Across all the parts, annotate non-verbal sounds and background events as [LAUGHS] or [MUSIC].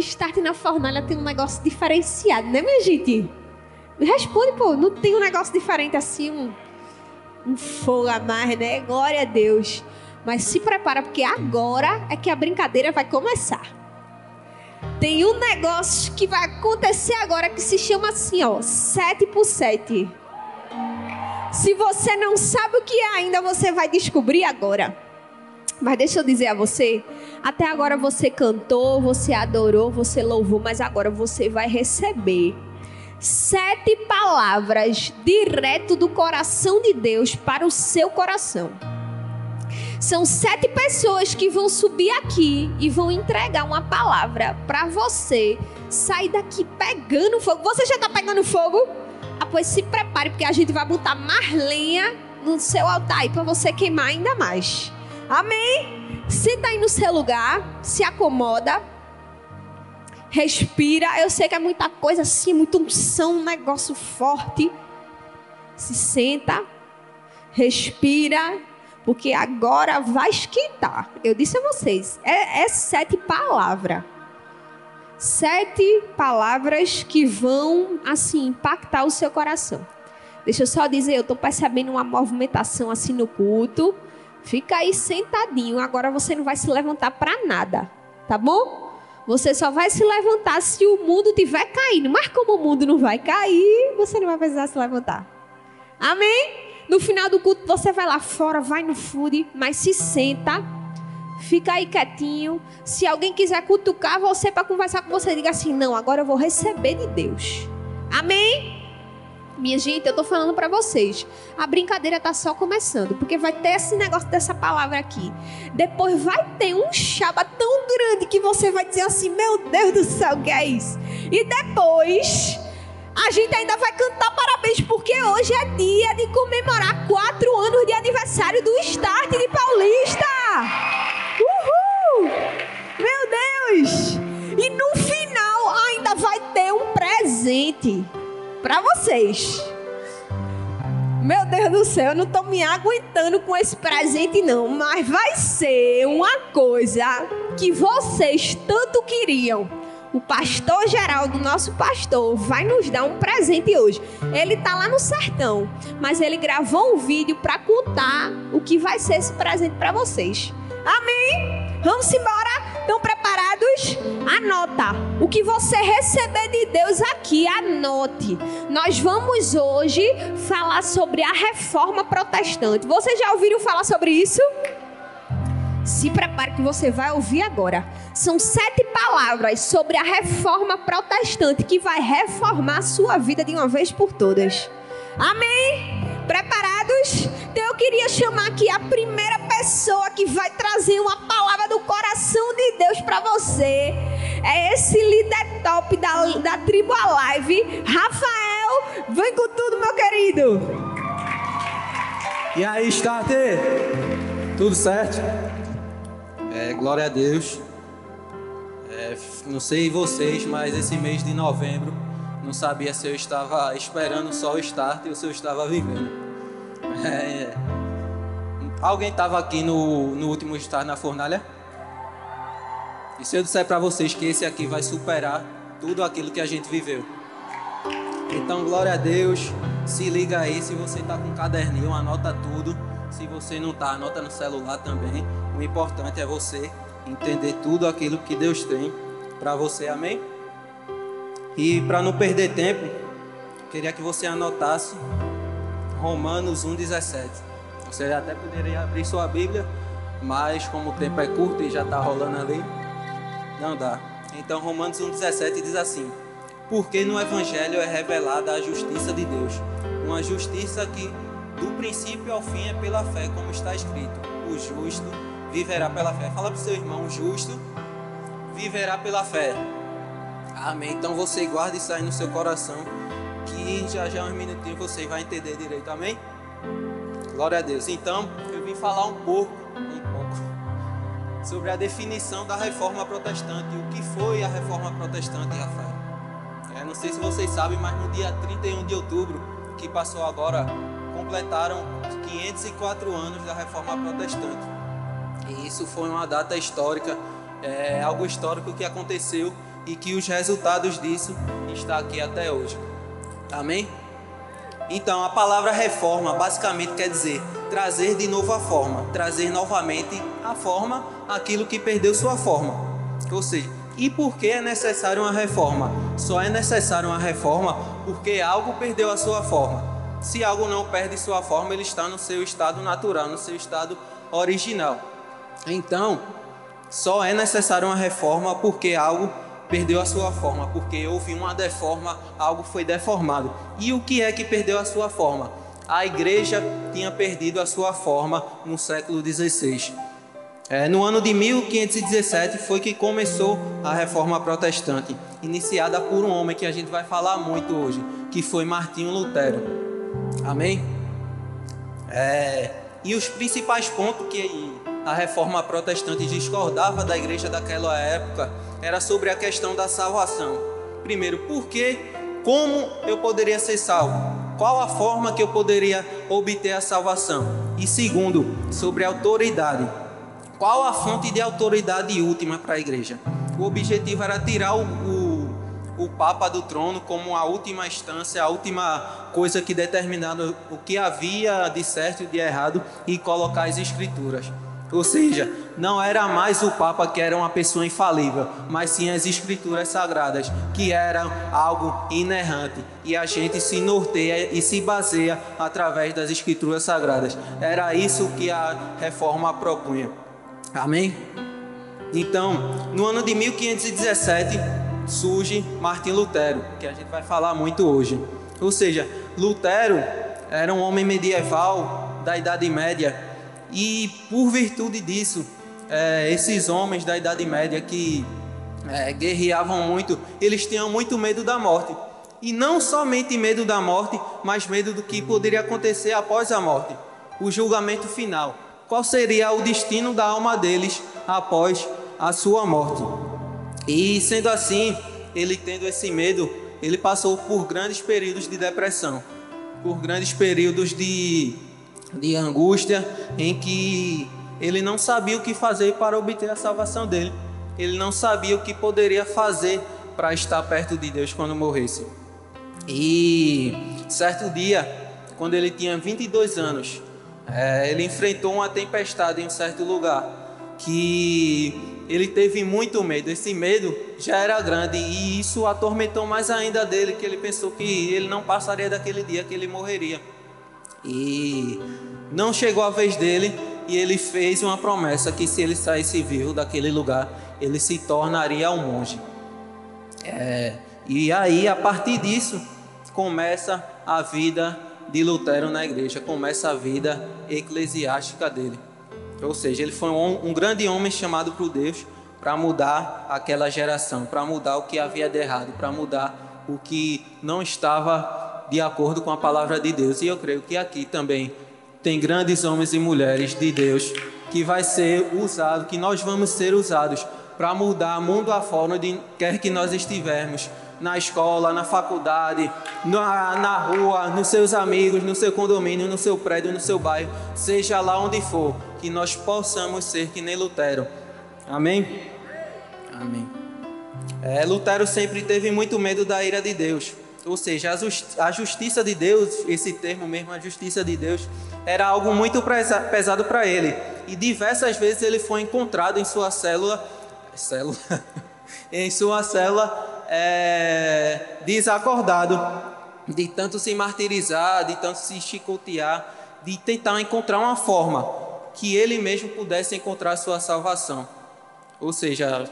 Start na fornalha tem um negócio diferenciado, né, minha gente? Me responde, pô, não tem um negócio diferente assim, um, um fogo a mais, né? Glória a Deus. Mas se prepara, porque agora é que a brincadeira vai começar. Tem um negócio que vai acontecer agora que se chama assim, ó, 7 por 7. Se você não sabe o que é ainda, você vai descobrir agora. Mas deixa eu dizer a você, até agora você cantou, você adorou, você louvou, mas agora você vai receber sete palavras direto do coração de Deus para o seu coração. São sete pessoas que vão subir aqui e vão entregar uma palavra para você sair daqui pegando fogo. Você já está pegando fogo? Ah, pois se prepare, porque a gente vai botar mais lenha no seu altar aí para você queimar ainda mais. Amém? Senta aí no seu lugar, se acomoda, respira. Eu sei que é muita coisa assim, muita unção, um negócio forte. Se senta, respira porque agora vai esquentar. Eu disse a vocês, é, é sete palavras. Sete palavras que vão, assim, impactar o seu coração. Deixa eu só dizer, eu estou percebendo uma movimentação assim no culto. Fica aí sentadinho. Agora você não vai se levantar para nada, tá bom? Você só vai se levantar se o mundo tiver caindo. Mas como o mundo não vai cair, você não vai precisar se levantar. Amém? No final do culto, você vai lá fora, vai no food, mas se senta, fica aí quietinho. Se alguém quiser cutucar você para conversar com você, diga assim: não, agora eu vou receber de Deus. Amém? Minha gente, eu tô falando para vocês. A brincadeira tá só começando, porque vai ter esse negócio dessa palavra aqui. Depois vai ter um chaba tão grande que você vai dizer assim: "Meu Deus do céu, que é isso?". E depois a gente ainda vai cantar parabéns porque hoje é dia de comemorar quatro anos de aniversário do Start de Paulista. Uhul! Meu Deus! E no final ainda vai ter um presente para vocês. Meu Deus do céu, eu não tô me aguentando com esse presente não, mas vai ser uma coisa que vocês tanto queriam o pastor Geraldo, nosso pastor, vai nos dar um presente hoje. Ele tá lá no sertão, mas ele gravou um vídeo para contar o que vai ser esse presente para vocês. Amém? Vamos embora? Estão preparados? Anota. O que você receber de Deus aqui, anote. Nós vamos hoje falar sobre a reforma protestante. Vocês já ouviram falar sobre isso? Se prepare que você vai ouvir agora. São sete palavras sobre a reforma protestante que vai reformar a sua vida de uma vez por todas. Amém? Preparados? Então eu queria chamar aqui a primeira pessoa que vai trazer uma palavra do coração de Deus para você. É esse líder top da, da tribo Alive, Rafael. Vem com tudo, meu querido. E aí, Start? Tudo certo? É, glória a Deus. É, não sei vocês, mas esse mês de novembro não sabia se eu estava esperando só o start ou se eu estava vivendo. É, é. Alguém estava aqui no, no último start na fornalha? E se eu disser para vocês que esse aqui vai superar tudo aquilo que a gente viveu? Então, glória a Deus. Se liga aí, se você está com um caderninho, anota tudo. Se você não está, anota no celular também. O importante é você entender tudo aquilo que Deus tem para você, amém? E para não perder tempo, queria que você anotasse Romanos 1,17. Você até poderia abrir sua Bíblia, mas como o tempo é curto e já está rolando ali, não dá. Então, Romanos 1,17 diz assim: Porque no Evangelho é revelada a justiça de Deus, uma justiça que do princípio ao fim é pela fé, como está escrito: o justo viverá pela fé. Fala para o seu irmão, justo viverá pela fé. Amém. Então você guarda isso aí no seu coração, que já já uns minutinhos você vai entender direito. Amém? Glória a Deus. Então, eu vim falar um pouco, um pouco sobre a definição da reforma protestante. O que foi a reforma protestante, Rafael? É, não sei se vocês sabem, mas no dia 31 de outubro, que passou agora, completaram 504 anos da reforma protestante. E isso foi uma data histórica, é algo histórico que aconteceu e que os resultados disso está aqui até hoje. Amém? Então, a palavra reforma basicamente quer dizer trazer de novo a forma, trazer novamente a forma aquilo que perdeu sua forma. Ou seja, e por que é necessário uma reforma? Só é necessário uma reforma porque algo perdeu a sua forma. Se algo não perde sua forma, ele está no seu estado natural, no seu estado original. Então, só é necessário uma reforma porque algo perdeu a sua forma, porque houve uma deforma, algo foi deformado. E o que é que perdeu a sua forma? A igreja tinha perdido a sua forma no século XVI. É, no ano de 1517 foi que começou a reforma protestante, iniciada por um homem que a gente vai falar muito hoje, que foi Martinho Lutero. Amém? É, e os principais pontos que a reforma protestante discordava da igreja daquela época era sobre a questão da salvação. Primeiro, por que, como eu poderia ser salvo? Qual a forma que eu poderia obter a salvação? E segundo, sobre a autoridade. Qual a fonte de autoridade última para a igreja? O objetivo era tirar o, o, o Papa do trono como a última instância, a última coisa que determinava o que havia de certo e de errado e colocar as escrituras. Ou seja, não era mais o Papa que era uma pessoa infalível, mas sim as escrituras sagradas, que eram algo inerrante. E a gente se norteia e se baseia através das escrituras sagradas. Era isso que a reforma propunha. Amém? Então, no ano de 1517, surge Martim Lutero, que a gente vai falar muito hoje. Ou seja, Lutero era um homem medieval da Idade Média e por virtude disso, é, esses homens da Idade Média que é, guerreavam muito, eles tinham muito medo da morte. E não somente medo da morte, mas medo do que poderia acontecer após a morte o julgamento final. Qual seria o destino da alma deles após a sua morte? E sendo assim, ele tendo esse medo, ele passou por grandes períodos de depressão, por grandes períodos de de angústia, em que ele não sabia o que fazer para obter a salvação dele. Ele não sabia o que poderia fazer para estar perto de Deus quando morresse. E certo dia, quando ele tinha 22 anos, é, ele enfrentou uma tempestade em um certo lugar que ele teve muito medo. Esse medo já era grande e isso atormentou mais ainda dele, que ele pensou que ele não passaria daquele dia que ele morreria. E não chegou a vez dele e ele fez uma promessa que se ele saísse vivo daquele lugar, ele se tornaria um monge. É, e aí, a partir disso, começa a vida de Lutero na igreja, começa a vida eclesiástica dele. Ou seja, ele foi um, um grande homem chamado por Deus para mudar aquela geração, para mudar o que havia de errado, para mudar o que não estava de acordo com a palavra de Deus. E eu creio que aqui também tem grandes homens e mulheres de Deus que vai ser usado, que nós vamos ser usados para mudar mundo afora, onde quer que nós estivermos, na escola, na faculdade, na, na rua, nos seus amigos, no seu condomínio, no seu prédio, no seu bairro, seja lá onde for, que nós possamos ser que nem Lutero. Amém? Amém. É, Lutero sempre teve muito medo da ira de Deus ou seja, a, justi a justiça de Deus, esse termo mesmo, a justiça de Deus, era algo muito pesado para ele. E diversas vezes ele foi encontrado em sua célula, célula [LAUGHS] em sua célula é, desacordado, de tanto se martirizar, de tanto se chicotear, de tentar encontrar uma forma que ele mesmo pudesse encontrar sua salvação. Ou seja,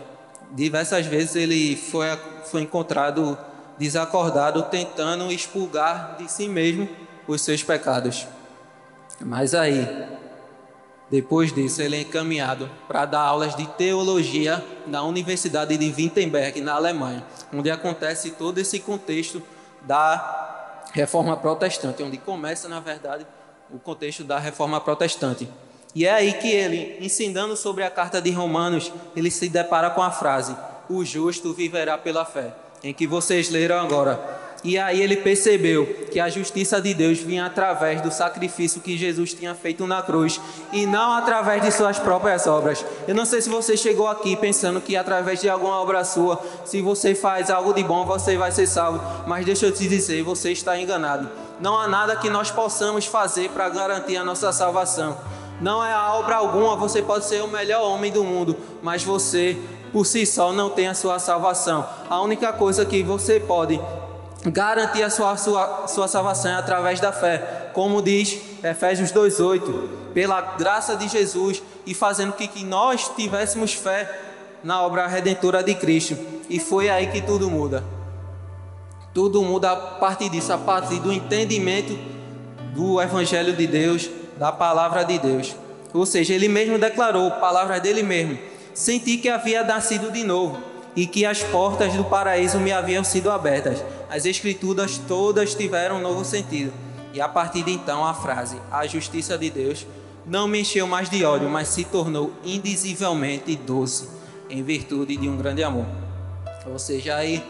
diversas vezes ele foi, foi encontrado desacordado, tentando expulgar de si mesmo os seus pecados. Mas aí, depois disso, ele é encaminhado para dar aulas de teologia na Universidade de Wittenberg, na Alemanha, onde acontece todo esse contexto da reforma protestante, onde começa, na verdade, o contexto da reforma protestante. E é aí que ele, ensinando sobre a carta de Romanos, ele se depara com a frase: O justo viverá pela fé em que vocês leram agora. E aí ele percebeu que a justiça de Deus vinha através do sacrifício que Jesus tinha feito na cruz e não através de suas próprias obras. Eu não sei se você chegou aqui pensando que através de alguma obra sua, se você faz algo de bom, você vai ser salvo, mas deixa eu te dizer, você está enganado. Não há nada que nós possamos fazer para garantir a nossa salvação. Não é a obra alguma, você pode ser o melhor homem do mundo, mas você por si só não tem a sua salvação. A única coisa que você pode garantir a sua, sua, sua salvação é através da fé, como diz Efésios 2,8, pela graça de Jesus e fazendo que, que nós tivéssemos fé na obra redentora de Cristo. E foi aí que tudo muda. Tudo muda a partir disso, a partir do entendimento do Evangelho de Deus, da palavra de Deus. Ou seja, ele mesmo declarou, palavras dele mesmo: Senti que havia nascido de novo e que as portas do paraíso me haviam sido abertas. As escrituras todas tiveram um novo sentido. E a partir de então a frase, a justiça de Deus, não me encheu mais de ódio, mas se tornou indizivelmente doce, em virtude de um grande amor. Ou seja, aí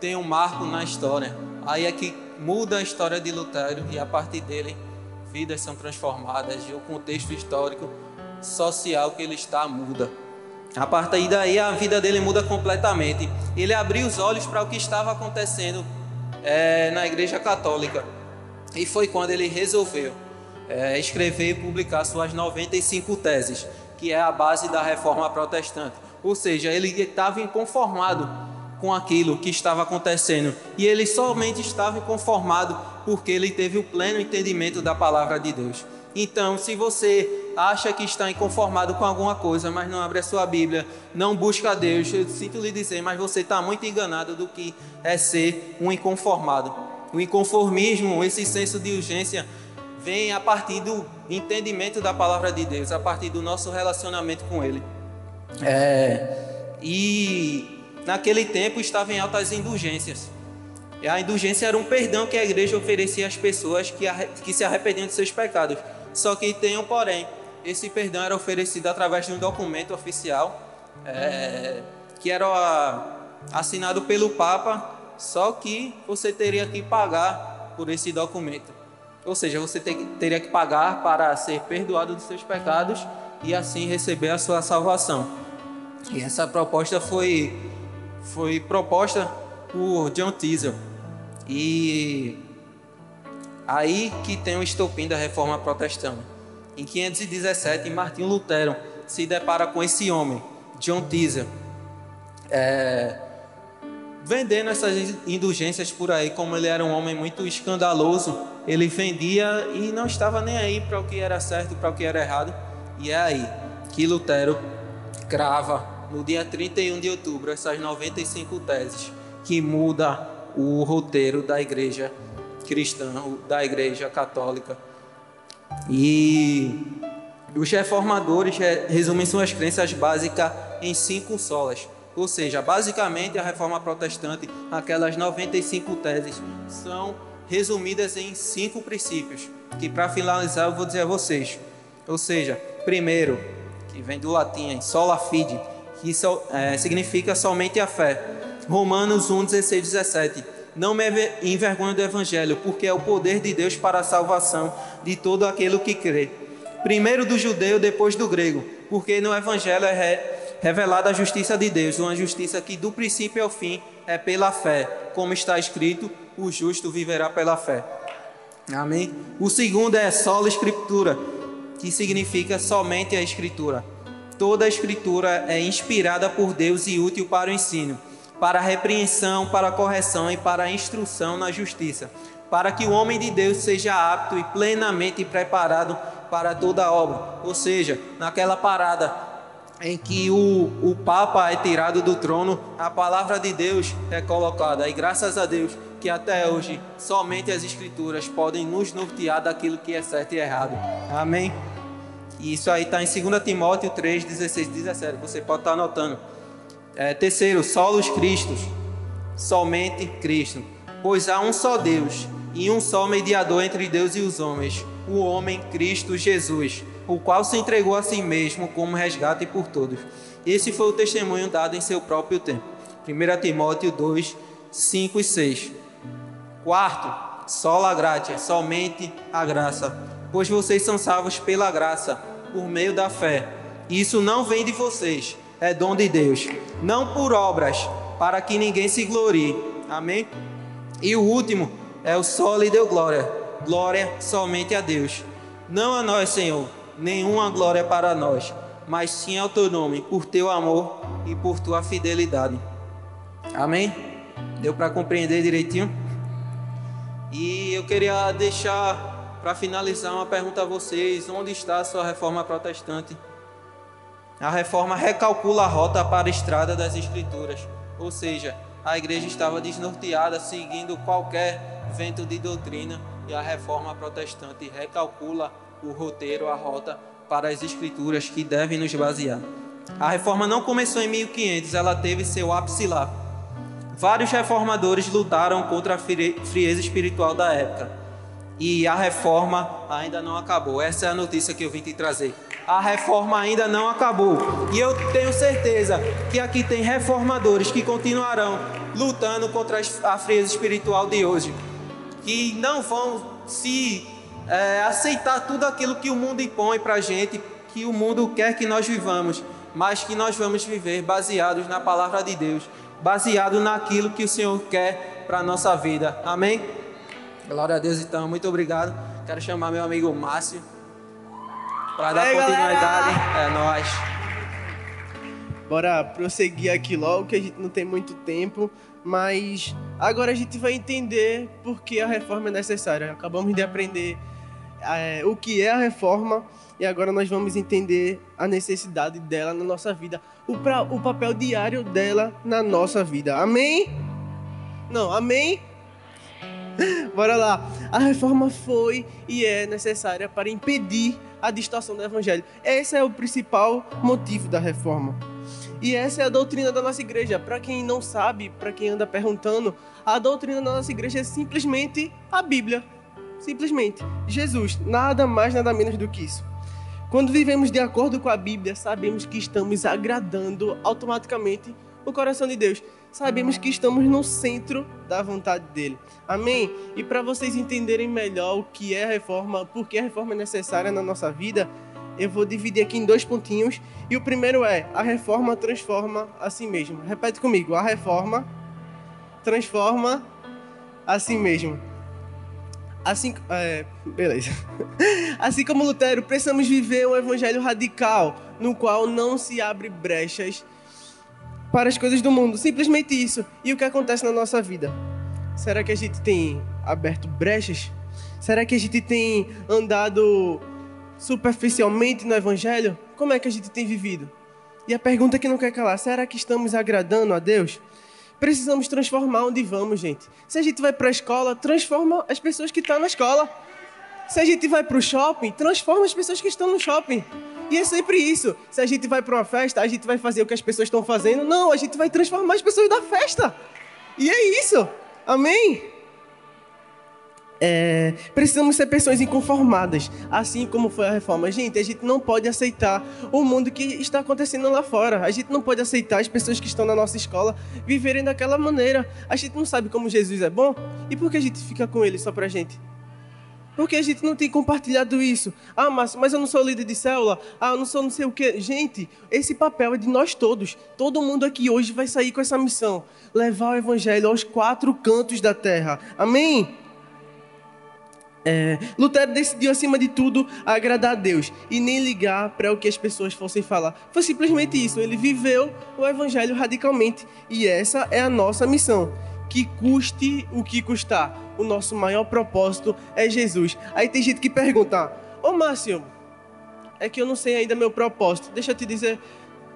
tem um marco na história. Aí é que muda a história de Lutero e a partir dele vidas são transformadas e o contexto histórico social que ele está muda. A partir daí a vida dele muda completamente. Ele abriu os olhos para o que estava acontecendo é, na Igreja Católica. E foi quando ele resolveu é, escrever e publicar suas 95 teses, que é a base da reforma protestante. Ou seja, ele estava inconformado com aquilo que estava acontecendo. E ele somente estava inconformado porque ele teve o pleno entendimento da palavra de Deus. Então, se você acha que está inconformado com alguma coisa, mas não abre a sua Bíblia, não busca a Deus, eu sinto lhe dizer, mas você está muito enganado do que é ser um inconformado. O inconformismo, esse senso de urgência, vem a partir do entendimento da palavra de Deus, a partir do nosso relacionamento com Ele. É, e naquele tempo estava em altas indulgências. A indulgência era um perdão que a igreja oferecia às pessoas que, que se arrependiam de seus pecados. Só que tem um porém. Esse perdão era oferecido através de um documento oficial é, que era assinado pelo Papa, só que você teria que pagar por esse documento. Ou seja, você teria que pagar para ser perdoado dos seus pecados e assim receber a sua salvação. E essa proposta foi, foi proposta por John Teasel. E Aí que tem o estopim da reforma protestante. Em 517, Martinho Lutero se depara com esse homem, John Teaser, é, vendendo essas indulgências por aí, como ele era um homem muito escandaloso, ele vendia e não estava nem aí para o que era certo, para o que era errado. E é aí que Lutero crava, no dia 31 de outubro, essas 95 teses que muda o roteiro da igreja cristão da Igreja Católica. E os reformadores resumem suas crenças básicas em cinco solas. Ou seja, basicamente a reforma protestante, aquelas 95 teses, são resumidas em cinco princípios, que para finalizar eu vou dizer a vocês. Ou seja, primeiro, que vem do latim, sola fide, que so, é, significa somente a fé. Romanos 1, 16, 17 não me envergonho do Evangelho, porque é o poder de Deus para a salvação de todo aquele que crê. Primeiro do judeu, depois do grego, porque no Evangelho é revelada a justiça de Deus, uma justiça que do princípio ao fim é pela fé, como está escrito: o justo viverá pela fé. Amém? O segundo é sola escritura, que significa somente a escritura. Toda a escritura é inspirada por Deus e útil para o ensino para a repreensão, para a correção e para a instrução na justiça, para que o homem de Deus seja apto e plenamente preparado para toda obra. Ou seja, naquela parada em que o, o Papa é tirado do trono, a palavra de Deus é colocada. E graças a Deus que até hoje somente as Escrituras podem nos nortear daquilo que é certo e errado. Amém? E isso aí está em 2 Timóteo 3, 16 e 17. Você pode estar anotando. É, terceiro, solos Cristos, somente Cristo. Pois há um só Deus e um só mediador entre Deus e os homens, o homem Cristo Jesus, o qual se entregou a si mesmo como resgate por todos. Esse foi o testemunho dado em seu próprio tempo. 1 Timóteo 2, 5 e 6. Quarto, sola gratia, somente a graça. Pois vocês são salvos pela graça, por meio da fé. Isso não vem de vocês, é dom de Deus. Não por obras, para que ninguém se glorie. Amém? E o último é o solo e deu glória. Glória somente a Deus. Não a nós, Senhor, nenhuma glória para nós, mas sim ao teu nome, por teu amor e por tua fidelidade. Amém? Deu para compreender direitinho? E eu queria deixar para finalizar uma pergunta a vocês: onde está a sua reforma protestante? A reforma recalcula a rota para a estrada das Escrituras, ou seja, a igreja estava desnorteada, seguindo qualquer vento de doutrina, e a reforma protestante recalcula o roteiro, a rota para as Escrituras que devem nos basear. A reforma não começou em 1500, ela teve seu ápice lá. Vários reformadores lutaram contra a frieza espiritual da época. E a reforma ainda não acabou. Essa é a notícia que eu vim te trazer a reforma ainda não acabou. E eu tenho certeza que aqui tem reformadores que continuarão lutando contra a frieza espiritual de hoje, que não vão se é, aceitar tudo aquilo que o mundo impõe para a gente, que o mundo quer que nós vivamos, mas que nós vamos viver baseados na palavra de Deus, baseado naquilo que o Senhor quer para a nossa vida. Amém? Glória a Deus, então, muito obrigado. Quero chamar meu amigo Márcio. Para dar continuidade, galera. é nós. Bora prosseguir aqui logo, que a gente não tem muito tempo, mas agora a gente vai entender por que a reforma é necessária. Acabamos de aprender é, o que é a reforma e agora nós vamos entender a necessidade dela na nossa vida, o, pra, o papel diário dela na nossa vida. Amém? Não, amém? [LAUGHS] Bora lá. A reforma foi e é necessária para impedir a distorção do evangelho. Esse é o principal motivo da reforma. E essa é a doutrina da nossa igreja. Para quem não sabe, para quem anda perguntando, a doutrina da nossa igreja é simplesmente a Bíblia. Simplesmente. Jesus. Nada mais, nada menos do que isso. Quando vivemos de acordo com a Bíblia, sabemos que estamos agradando automaticamente o coração de Deus sabemos que estamos no centro da vontade dele. Amém? E para vocês entenderem melhor o que é a reforma, por que a reforma é necessária na nossa vida, eu vou dividir aqui em dois pontinhos. E o primeiro é: a reforma transforma a si mesmo. Repete comigo: a reforma transforma a si mesmo. Assim, é, beleza. [LAUGHS] Assim como Lutero, precisamos viver um evangelho radical, no qual não se abre brechas para as coisas do mundo. Simplesmente isso. E o que acontece na nossa vida? Será que a gente tem aberto brechas? Será que a gente tem andado superficialmente no Evangelho? Como é que a gente tem vivido? E a pergunta que não quer calar: será que estamos agradando a Deus? Precisamos transformar onde vamos, gente. Se a gente vai para a escola, transforma as pessoas que estão na escola. Se a gente vai para o shopping, transforma as pessoas que estão no shopping. E é sempre isso. Se a gente vai para uma festa, a gente vai fazer o que as pessoas estão fazendo? Não, a gente vai transformar as pessoas da festa. E é isso. Amém? É, precisamos ser pessoas inconformadas, assim como foi a reforma. Gente, a gente não pode aceitar o mundo que está acontecendo lá fora. A gente não pode aceitar as pessoas que estão na nossa escola viverem daquela maneira. A gente não sabe como Jesus é bom e por que a gente fica com ele só pra gente? Porque a gente não tem compartilhado isso. Ah, mas, mas eu não sou líder de célula. Ah, eu não sou não sei o quê. Gente, esse papel é de nós todos. Todo mundo aqui hoje vai sair com essa missão: levar o evangelho aos quatro cantos da terra. Amém? É, Lutero decidiu, acima de tudo, agradar a Deus e nem ligar para o que as pessoas fossem falar. Foi simplesmente isso. Ele viveu o evangelho radicalmente. E essa é a nossa missão que custe o que custar. O nosso maior propósito é Jesus. Aí tem gente que pergunta: Ô Márcio, é que eu não sei ainda meu propósito. Deixa eu te dizer,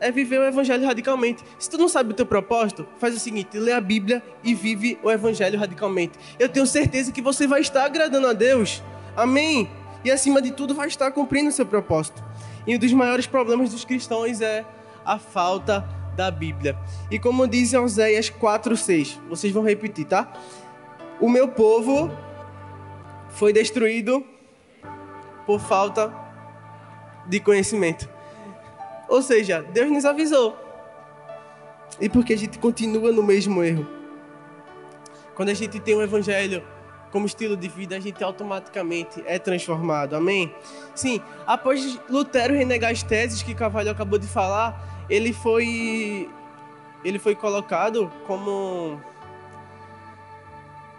é viver o evangelho radicalmente. Se tu não sabe o teu propósito, faz o seguinte, lê a Bíblia e vive o evangelho radicalmente. Eu tenho certeza que você vai estar agradando a Deus. Amém. E acima de tudo vai estar cumprindo o seu propósito. E um dos maiores problemas dos cristãos é a falta da Bíblia. E como diz Oséias 4:6, vocês vão repetir, tá? O meu povo foi destruído por falta de conhecimento. Ou seja, Deus nos avisou. E porque a gente continua no mesmo erro. Quando a gente tem um evangelho como estilo de vida, a gente automaticamente é transformado. Amém? Sim, após Lutero renegar as teses que Carvalho acabou de falar, ele foi ele foi colocado como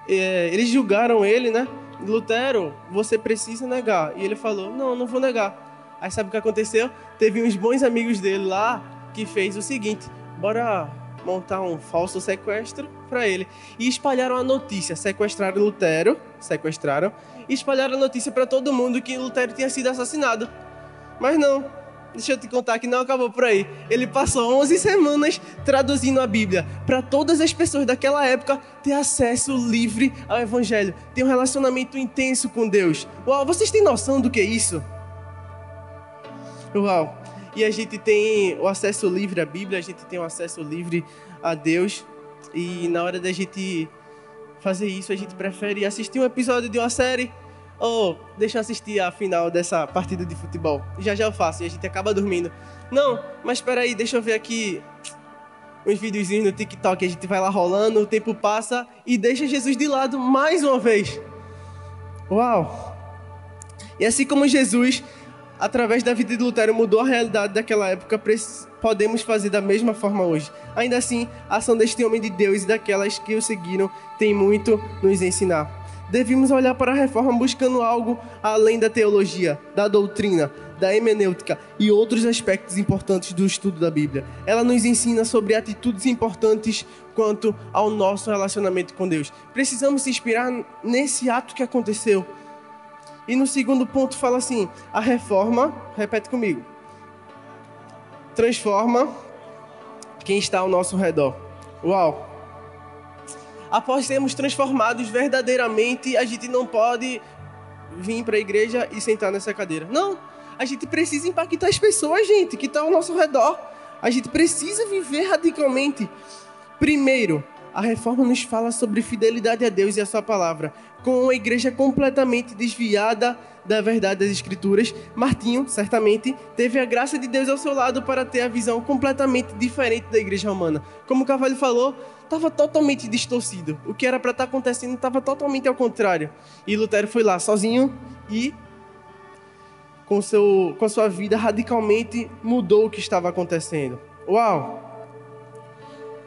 é, eles julgaram ele, né? Lutero, você precisa negar. E ele falou: "Não, não vou negar". Aí sabe o que aconteceu? Teve uns bons amigos dele lá que fez o seguinte: "Bora montar um falso sequestro para ele. E espalharam a notícia, sequestraram Lutero, sequestraram, e espalharam a notícia para todo mundo que Lutero tinha sido assassinado. Mas não, deixa eu te contar que não acabou por aí. Ele passou 11 semanas traduzindo a Bíblia para todas as pessoas daquela época ter acesso livre ao Evangelho, ter um relacionamento intenso com Deus. Uau, vocês têm noção do que é isso? Uau! E a gente tem o acesso livre à Bíblia, a gente tem o acesso livre a Deus. E na hora da gente fazer isso, a gente prefere assistir um episódio de uma série ou deixa eu assistir a final dessa partida de futebol. Já já eu faço e a gente acaba dormindo. Não, mas espera aí, deixa eu ver aqui uns videozinhos no TikTok, a gente vai lá rolando, o tempo passa e deixa Jesus de lado mais uma vez. Uau! E assim como Jesus através da vida de Lutero, mudou a realidade daquela época, podemos fazer da mesma forma hoje. Ainda assim, a ação deste homem de Deus e daquelas que o seguiram tem muito nos ensinar. Devemos olhar para a reforma buscando algo além da teologia, da doutrina, da hemenêutica e outros aspectos importantes do estudo da Bíblia. Ela nos ensina sobre atitudes importantes quanto ao nosso relacionamento com Deus. Precisamos se inspirar nesse ato que aconteceu e no segundo ponto fala assim: a reforma, repete comigo, transforma quem está ao nosso redor. Uau! Após sermos transformados verdadeiramente, a gente não pode vir para a igreja e sentar nessa cadeira. Não! A gente precisa impactar as pessoas, gente, que estão ao nosso redor. A gente precisa viver radicalmente. Primeiro, a reforma nos fala sobre fidelidade a Deus e a sua palavra. Com uma igreja completamente desviada da verdade das Escrituras, Martinho, certamente, teve a graça de Deus ao seu lado para ter a visão completamente diferente da igreja romana. Como o Cavalho falou, estava totalmente distorcido. O que era para estar tá acontecendo estava totalmente ao contrário. E Lutero foi lá sozinho e com, seu, com a sua vida radicalmente mudou o que estava acontecendo. Uau!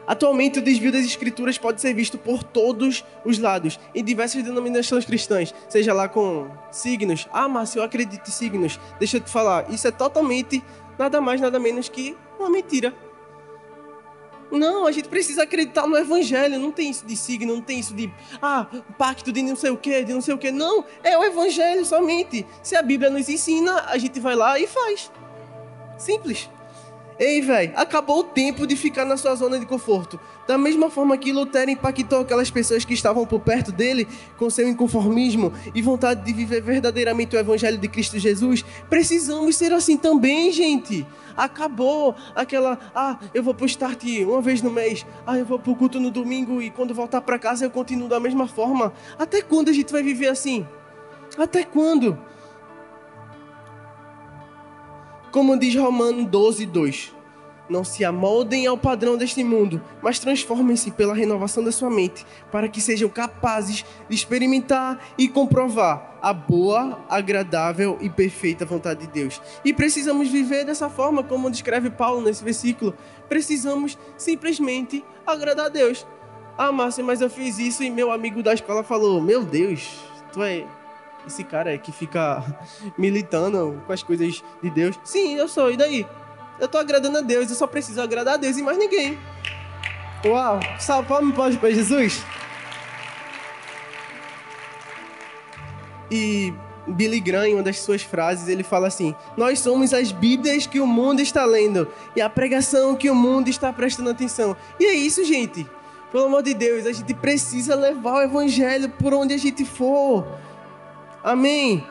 Atualmente, o desvio das escrituras pode ser visto por todos os lados, em diversas denominações cristãs, seja lá com signos. Ah, Márcio, eu acredito em signos. Deixa eu te falar, isso é totalmente nada mais, nada menos que uma mentira. Não, a gente precisa acreditar no evangelho. Não tem isso de signo, não tem isso de ah, pacto de não sei o que, de não sei o que. Não, é o evangelho somente. Se a Bíblia nos ensina, a gente vai lá e faz. Simples. Ei, velho, acabou o tempo de ficar na sua zona de conforto. Da mesma forma que Lutero impactou aquelas pessoas que estavam por perto dele com seu inconformismo e vontade de viver verdadeiramente o evangelho de Cristo Jesus, precisamos ser assim também, gente. Acabou aquela, ah, eu vou pro start uma vez no mês, ah, eu vou pro culto no domingo e quando voltar para casa eu continuo da mesma forma. Até quando a gente vai viver assim? Até quando? Como diz Romano 12, 2. Não se amoldem ao padrão deste mundo, mas transformem-se pela renovação da sua mente, para que sejam capazes de experimentar e comprovar a boa, agradável e perfeita vontade de Deus. E precisamos viver dessa forma, como descreve Paulo nesse versículo. Precisamos simplesmente agradar a Deus. Ah, Márcia, mas eu fiz isso e meu amigo da escola falou: Meu Deus, tu é esse cara é que fica [LAUGHS] militando com as coisas de Deus. Sim, eu sou, e daí? Eu tô agradando a Deus, eu só preciso agradar a Deus e mais ninguém. Uau, salve palmas pode para Jesus. E Billy Graham, em uma das suas frases, ele fala assim: Nós somos as Bíblias que o mundo está lendo e a pregação que o mundo está prestando atenção. E é isso, gente. Pelo amor de Deus, a gente precisa levar o Evangelho por onde a gente for. Amém?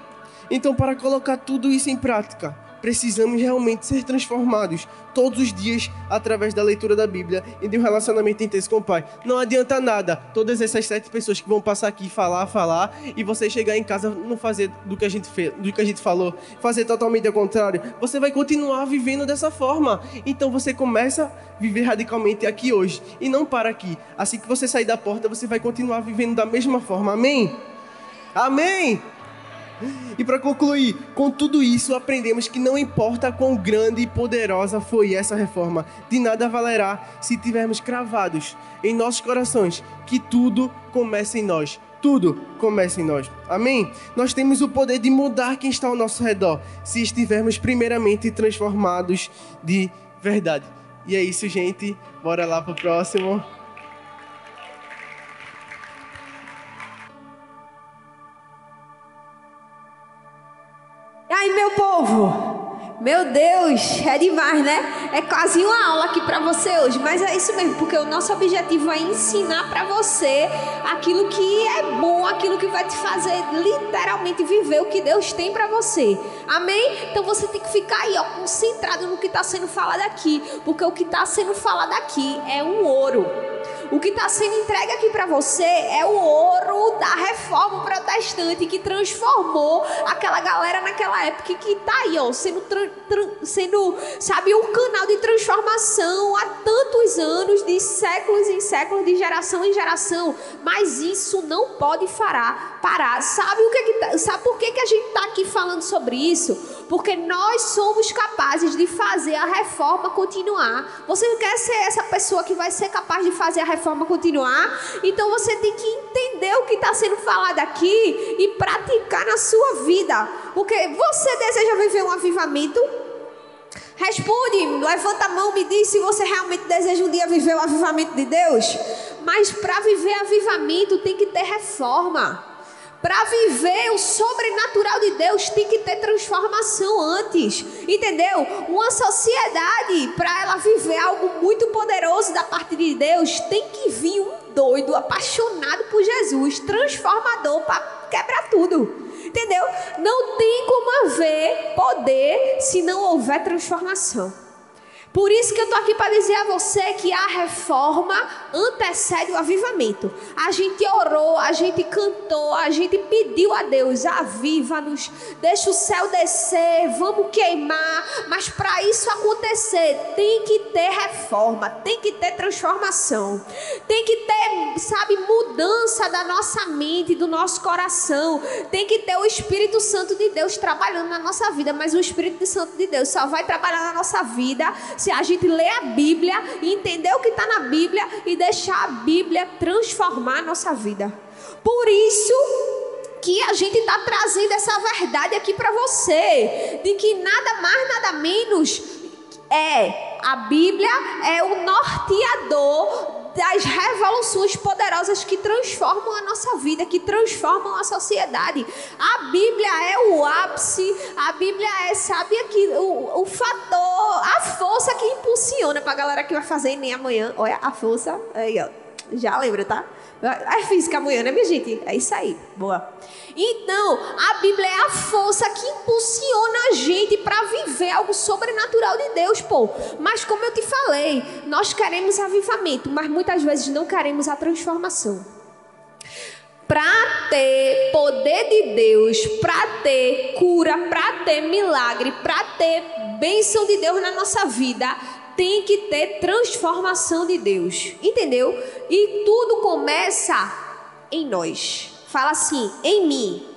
Então, para colocar tudo isso em prática, precisamos realmente ser transformados todos os dias através da leitura da Bíblia e de um relacionamento intenso com o Pai. Não adianta nada todas essas sete pessoas que vão passar aqui falar, falar e você chegar em casa não fazer do que a gente fez, do que a gente falou, fazer totalmente ao contrário. Você vai continuar vivendo dessa forma. Então você começa a viver radicalmente aqui hoje e não para aqui. Assim que você sair da porta, você vai continuar vivendo da mesma forma. Amém? Amém? E para concluir, com tudo isso, aprendemos que não importa quão grande e poderosa foi essa reforma, de nada valerá se tivermos cravados em nossos corações que tudo começa em nós. Tudo começa em nós. Amém? Nós temos o poder de mudar quem está ao nosso redor, se estivermos primeiramente transformados de verdade. E é isso, gente. Bora lá pro próximo. Ai, meu povo! Meu Deus, é demais, né? É quase uma aula aqui para você hoje, mas é isso mesmo, porque o nosso objetivo é ensinar para você aquilo que é bom, aquilo que vai te fazer literalmente viver o que Deus tem para você. Amém? Então você tem que ficar aí, ó, concentrado no que está sendo falado aqui, porque o que está sendo falado aqui é um ouro. O que está sendo entregue aqui para você é o ouro da reforma protestante que transformou aquela galera naquela época que está aí, ó, sendo, sendo, sabe, um canal de transformação há tantos anos, de séculos em séculos, de geração em geração. Mas isso não pode parar. parar. Sabe o que, que tá, sabe por que, que a gente está aqui falando sobre isso? Porque nós somos capazes de fazer a reforma continuar. Você quer ser essa pessoa que vai ser capaz de fazer a reforma forma continuar. Então você tem que entender o que está sendo falado aqui e praticar na sua vida. Porque você deseja viver um avivamento? Responde, levanta a mão, me diz se você realmente deseja um dia viver o avivamento de Deus. Mas para viver avivamento tem que ter reforma. Para viver o sobrenatural de Deus tem que ter transformação antes, entendeu? Uma sociedade, para ela viver algo muito poderoso da parte de Deus, tem que vir um doido, apaixonado por Jesus, transformador para quebrar tudo. Entendeu? Não tem como haver poder se não houver transformação. Por isso que eu estou aqui para dizer a você que a reforma antecede o avivamento. A gente orou, a gente cantou, a gente pediu a Deus: aviva-nos, deixa o céu descer, vamos queimar. Mas para isso acontecer, tem que ter reforma, tem que ter transformação, tem que ter, sabe, mudança da nossa mente, do nosso coração. Tem que ter o Espírito Santo de Deus trabalhando na nossa vida. Mas o Espírito Santo de Deus só vai trabalhar na nossa vida se a gente ler a Bíblia entender o que está na Bíblia e deixar a Bíblia transformar a nossa vida. Por isso que a gente está trazendo essa verdade aqui para você, de que nada mais, nada menos é a Bíblia é o norteador das revoluções poderosas que transformam a nossa vida, que transformam a sociedade. A Bíblia é o ápice, a Bíblia é, sabe, aqui, o, o fator, a força que impulsiona para a galera que vai fazer nem amanhã. Olha a força, aí, ó, já lembra, tá? É física amanhã, né, minha gente? É isso aí. Boa. Então, a Bíblia é a força que impulsiona a gente para viver algo sobrenatural de Deus, pô. Mas como eu te falei, nós queremos avivamento, mas muitas vezes não queremos a transformação. Para ter poder de Deus, para ter cura, para ter milagre, para ter bênção de Deus na nossa vida, tem que ter transformação de Deus, entendeu? E tudo começa em nós. Fala assim, em mim,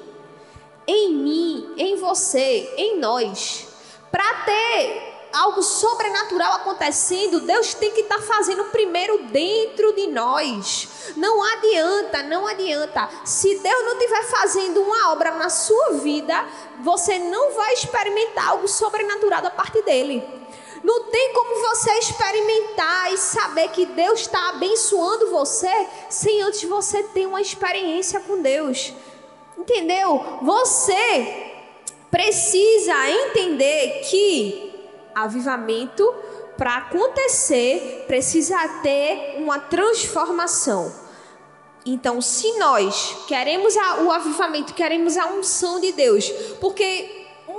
em mim, em você, em nós. Para ter algo sobrenatural acontecendo, Deus tem que estar tá fazendo primeiro dentro de nós. Não adianta, não adianta. Se Deus não estiver fazendo uma obra na sua vida, você não vai experimentar algo sobrenatural da parte dele. Não tem como você experimentar e saber que Deus está abençoando você sem antes você ter uma experiência com Deus. Entendeu? Você precisa entender que avivamento para acontecer precisa ter uma transformação. Então, se nós queremos o avivamento, queremos a unção de Deus, porque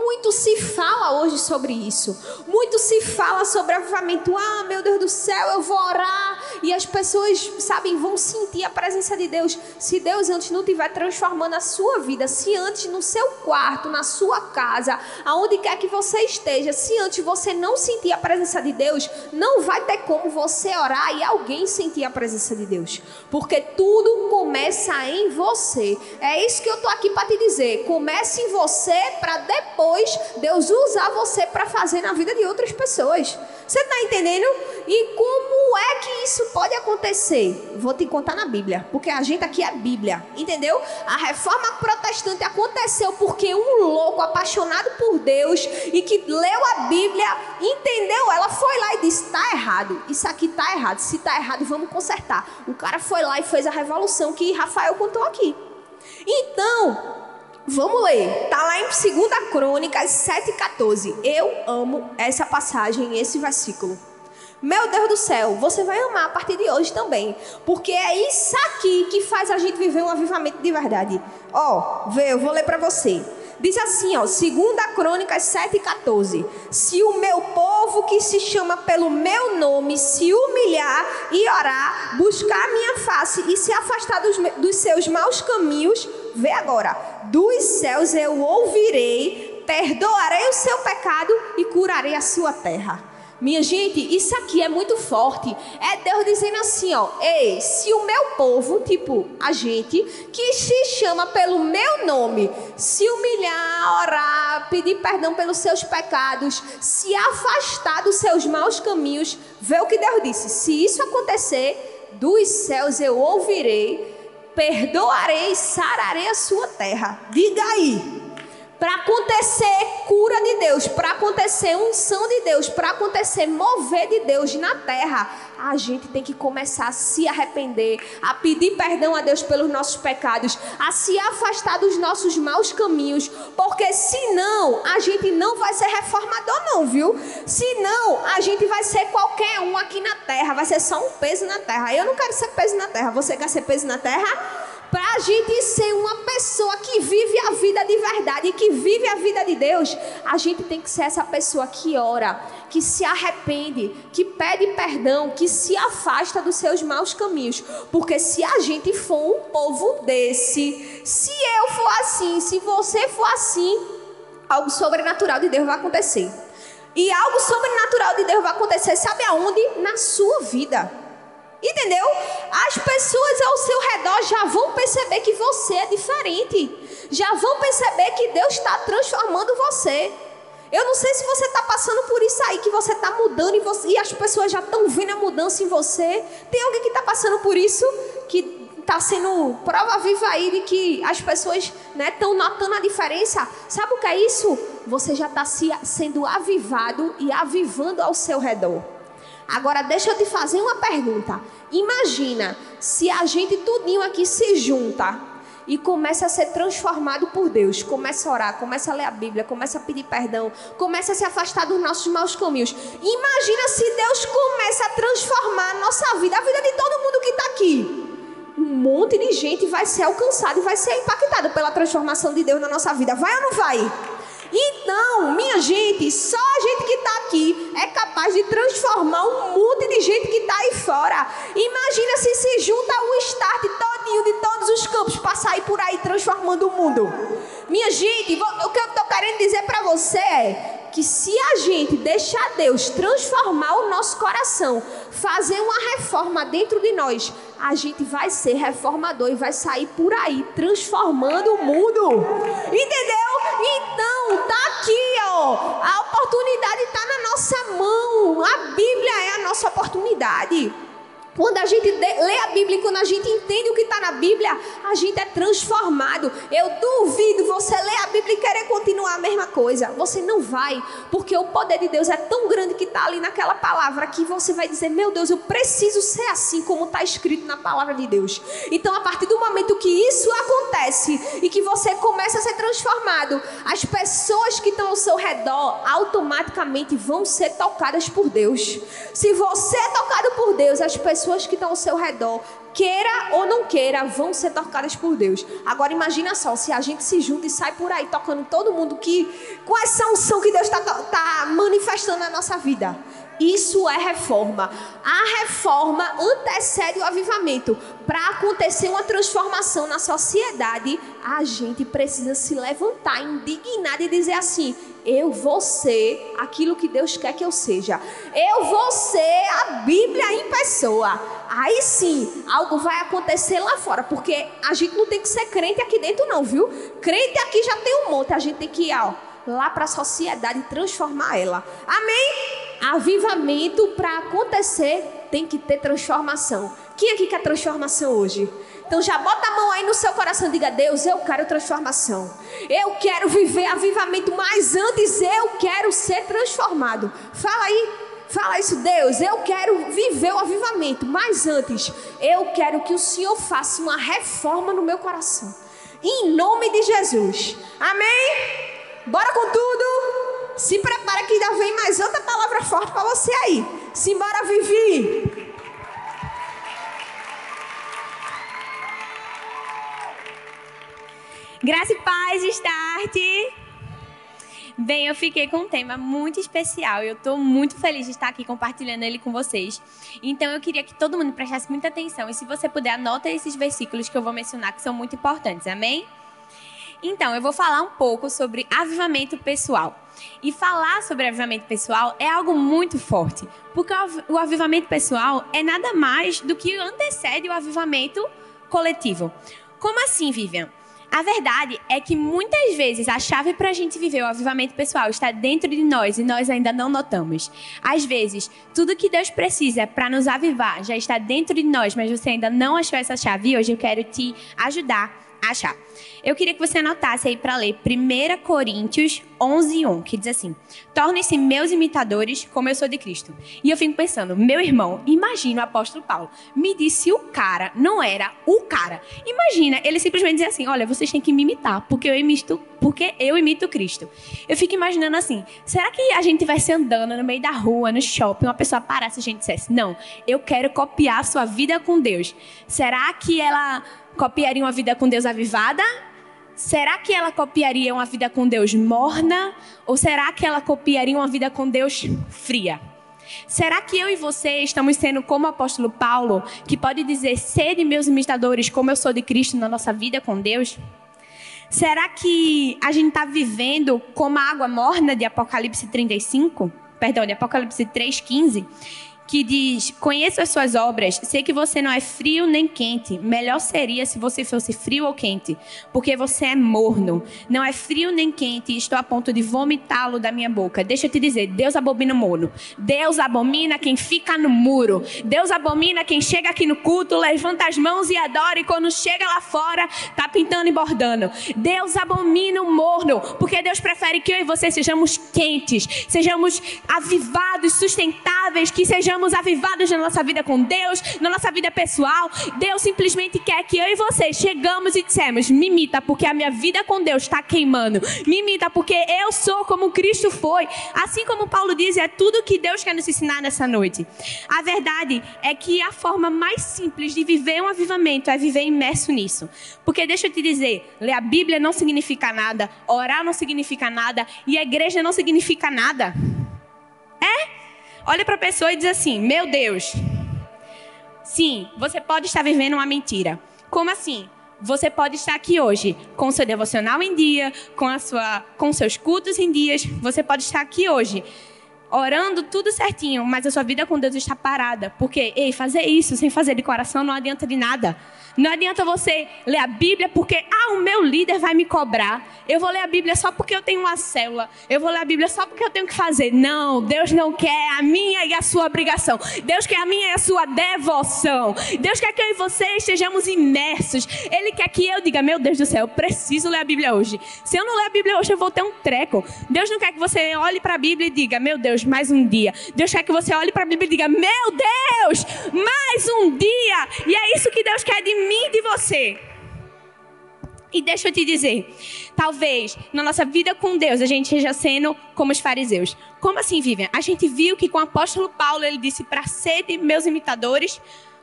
Muito se fala hoje sobre isso. Muito se fala sobre avivamento. Ah, meu Deus do céu, eu vou orar. E as pessoas, sabem, vão sentir a presença de Deus. Se Deus antes não estiver transformando a sua vida, se antes no seu quarto, na sua casa, aonde quer que você esteja, se antes você não sentir a presença de Deus, não vai ter como você orar e alguém sentir a presença de Deus. Porque tudo começa em você. É isso que eu tô aqui para te dizer. Comece em você para depois Deus usar você para fazer na vida de outras pessoas. Você está entendendo? E como é que isso pode acontecer? Vou te contar na Bíblia, porque a gente aqui é Bíblia, entendeu? A reforma protestante aconteceu porque um louco apaixonado por Deus e que leu a Bíblia, entendeu? Ela foi lá e disse: "Tá errado. Isso aqui tá errado. Se tá errado, vamos consertar". O cara foi lá e fez a revolução que Rafael contou aqui. Então, Vamos ler. Tá lá em 2 Crônicas 7,14. Eu amo essa passagem, esse versículo. Meu Deus do céu, você vai amar a partir de hoje também. Porque é isso aqui que faz a gente viver um avivamento de verdade. Ó, oh, vê, eu vou ler para você. Diz assim, ó, 2 Crônicas 7,14. Se o meu povo que se chama pelo meu nome se humilhar e orar, buscar a minha face e se afastar dos, dos seus maus caminhos, vê agora, dos céus eu ouvirei, perdoarei o seu pecado e curarei a sua terra. Minha gente, isso aqui é muito forte. É Deus dizendo assim, ó, ei, se o meu povo, tipo a gente, que se chama pelo meu nome, se humilhar, orar, pedir perdão pelos seus pecados, se afastar dos seus maus caminhos, vê o que Deus disse. Se isso acontecer, dos céus eu ouvirei, perdoarei, sararei a sua terra. Diga aí. Para acontecer cura de Deus, para acontecer unção de Deus, para acontecer mover de Deus na terra, a gente tem que começar a se arrepender, a pedir perdão a Deus pelos nossos pecados, a se afastar dos nossos maus caminhos, porque senão a gente não vai ser reformador não, viu? Senão a gente vai ser qualquer um aqui na terra, vai ser só um peso na terra. Eu não quero ser peso na terra. Você quer ser peso na terra? Para a gente ser uma pessoa que vive a vida de verdade, que vive a vida de Deus, a gente tem que ser essa pessoa que ora, que se arrepende, que pede perdão, que se afasta dos seus maus caminhos. Porque se a gente for um povo desse, se eu for assim, se você for assim, algo sobrenatural de Deus vai acontecer. E algo sobrenatural de Deus vai acontecer, sabe aonde? Na sua vida. Entendeu? As pessoas ao seu redor já vão perceber que você é diferente. Já vão perceber que Deus está transformando você. Eu não sei se você está passando por isso aí, que você está mudando e, você, e as pessoas já estão vendo a mudança em você. Tem alguém que está passando por isso? Que está sendo prova viva aí de que as pessoas estão né, notando a diferença. Sabe o que é isso? Você já está se, sendo avivado e avivando ao seu redor. Agora deixa eu te fazer uma pergunta. Imagina se a gente tudinho aqui se junta e começa a ser transformado por Deus, começa a orar, começa a ler a Bíblia, começa a pedir perdão, começa a se afastar dos nossos maus caminhos. Imagina se Deus começa a transformar a nossa vida, a vida de todo mundo que está aqui. Um monte de gente vai ser alcançado e vai ser impactado pela transformação de Deus na nossa vida. Vai ou não vai? Então, minha gente, só a gente que está aqui é capaz de transformar um monte de gente que está aí fora. Imagina se se junta o start todinho de todos os campos para sair por aí transformando o mundo. Minha gente, o que eu estou querendo dizer para você é que se a gente deixar Deus transformar o nosso coração, fazer uma reforma dentro de nós, a gente vai ser reformador e vai sair por aí transformando o mundo. Entendeu? Então, tá aqui, ó. A oportunidade está na nossa mão. A Bíblia é a nossa oportunidade. Quando a gente lê a Bíblia e quando a gente entende o que está na Bíblia, a gente é transformado. Eu duvido você ler a Bíblia e querer continuar a mesma coisa. Você não vai, porque o poder de Deus é tão grande que está ali naquela palavra que você vai dizer: Meu Deus, eu preciso ser assim como está escrito na palavra de Deus. Então, a partir do momento que isso acontece e que você começa a ser transformado, as pessoas que estão ao seu redor automaticamente vão ser tocadas por Deus. Se você é tocado por Deus, as pessoas pessoas que estão ao seu redor, queira ou não queira, vão ser tocadas por Deus. Agora imagina só, se a gente se junta e sai por aí tocando todo mundo, que com essa unção que Deus está tá manifestando na nossa vida. Isso é reforma. A reforma antecede o avivamento. Para acontecer uma transformação na sociedade, a gente precisa se levantar indignado e dizer assim: eu vou ser aquilo que Deus quer que eu seja. Eu vou ser a Bíblia em pessoa. Aí sim, algo vai acontecer lá fora, porque a gente não tem que ser crente aqui dentro não, viu? Crente aqui já tem um monte, a gente tem que ir, ó, lá para a sociedade e transformar ela. Amém? Avivamento para acontecer tem que ter transformação. Quem aqui quer transformação hoje? Então já bota a mão aí no seu coração e diga: Deus, eu quero transformação. Eu quero viver avivamento, mas antes eu quero ser transformado. Fala aí, fala isso, Deus. Eu quero viver o avivamento, mas antes eu quero que o Senhor faça uma reforma no meu coração. Em nome de Jesus. Amém? Bora com tudo. Se prepara que ainda vem mais outra palavra forte para você aí. Simbora, Vivi. Graça e paz, Start. Bem, eu fiquei com um tema muito especial e eu estou muito feliz de estar aqui compartilhando ele com vocês. Então eu queria que todo mundo prestasse muita atenção e se você puder, anota esses versículos que eu vou mencionar que são muito importantes, amém? Então, eu vou falar um pouco sobre avivamento pessoal. E falar sobre avivamento pessoal é algo muito forte, porque o avivamento pessoal é nada mais do que antecede o avivamento coletivo. Como assim, Vivian? A verdade é que muitas vezes a chave para a gente viver o avivamento pessoal está dentro de nós e nós ainda não notamos. Às vezes, tudo que Deus precisa para nos avivar já está dentro de nós, mas você ainda não achou essa chave e hoje eu quero te ajudar achar. Eu queria que você anotasse aí para ler 1 Coríntios 11, 1, que diz assim: Tornem-se meus imitadores, como eu sou de Cristo. E eu fico pensando, meu irmão, imagina o apóstolo Paulo. Me disse o cara, não era o cara. Imagina, ele simplesmente dizia assim: Olha, vocês têm que me imitar, porque eu imito, porque eu imito Cristo. Eu fico imaginando assim: será que a gente estivesse andando no meio da rua, no shopping, uma pessoa parasse e a gente dissesse: Não, eu quero copiar a sua vida com Deus. Será que ela copiaria uma vida com Deus avivada? Será que ela copiaria uma vida com Deus morna? Ou será que ela copiaria uma vida com Deus fria? Será que eu e você estamos sendo como o apóstolo Paulo, que pode dizer, sede meus imitadores, como eu sou de Cristo na nossa vida com Deus? Será que a gente está vivendo como a água morna de Apocalipse 35? Perdão, de Apocalipse 3,15? Que diz: Conheço as suas obras, sei que você não é frio nem quente. Melhor seria se você fosse frio ou quente, porque você é morno. Não é frio nem quente e estou a ponto de vomitá-lo da minha boca. Deixa eu te dizer: Deus abomina o morno. Deus abomina quem fica no muro. Deus abomina quem chega aqui no culto, levanta as mãos e adora, e quando chega lá fora, tá pintando e bordando. Deus abomina o morno, porque Deus prefere que eu e você sejamos quentes, sejamos avivados, sustentáveis, que sejamos sejamos avivados na nossa vida com Deus, na nossa vida pessoal. Deus simplesmente quer que eu e você chegamos e dissemos: me imita, porque a minha vida com Deus está queimando. Me imita, porque eu sou como Cristo foi. Assim como Paulo diz, é tudo que Deus quer nos ensinar nessa noite. A verdade é que a forma mais simples de viver um avivamento é viver imerso nisso. Porque deixa eu te dizer, ler a Bíblia não significa nada, orar não significa nada e a igreja não significa nada. É? Olha para a pessoa e diz assim: Meu Deus, sim, você pode estar vivendo uma mentira. Como assim? Você pode estar aqui hoje com o seu devocional em dia, com, a sua, com seus cultos em dias. Você pode estar aqui hoje orando tudo certinho, mas a sua vida com Deus está parada. Porque, ei, fazer isso sem fazer de coração não adianta de nada. Não adianta você ler a Bíblia porque, ah, o meu líder vai me cobrar. Eu vou ler a Bíblia só porque eu tenho uma célula. Eu vou ler a Bíblia só porque eu tenho que fazer. Não, Deus não quer a minha e a sua obrigação. Deus quer a minha e a sua devoção. Deus quer que eu e você estejamos imersos. Ele quer que eu diga, meu Deus do céu, eu preciso ler a Bíblia hoje. Se eu não ler a Bíblia hoje, eu vou ter um treco. Deus não quer que você olhe para a Bíblia e diga, meu Deus, mais um dia. Deus quer que você olhe para a Bíblia e diga, meu Deus, mais um dia. E é isso que Deus quer de mim e de você. E deixa eu te dizer, talvez na nossa vida com Deus a gente esteja sendo como os fariseus. Como assim, Vivian? A gente viu que com o apóstolo Paulo ele disse para ser de meus imitadores,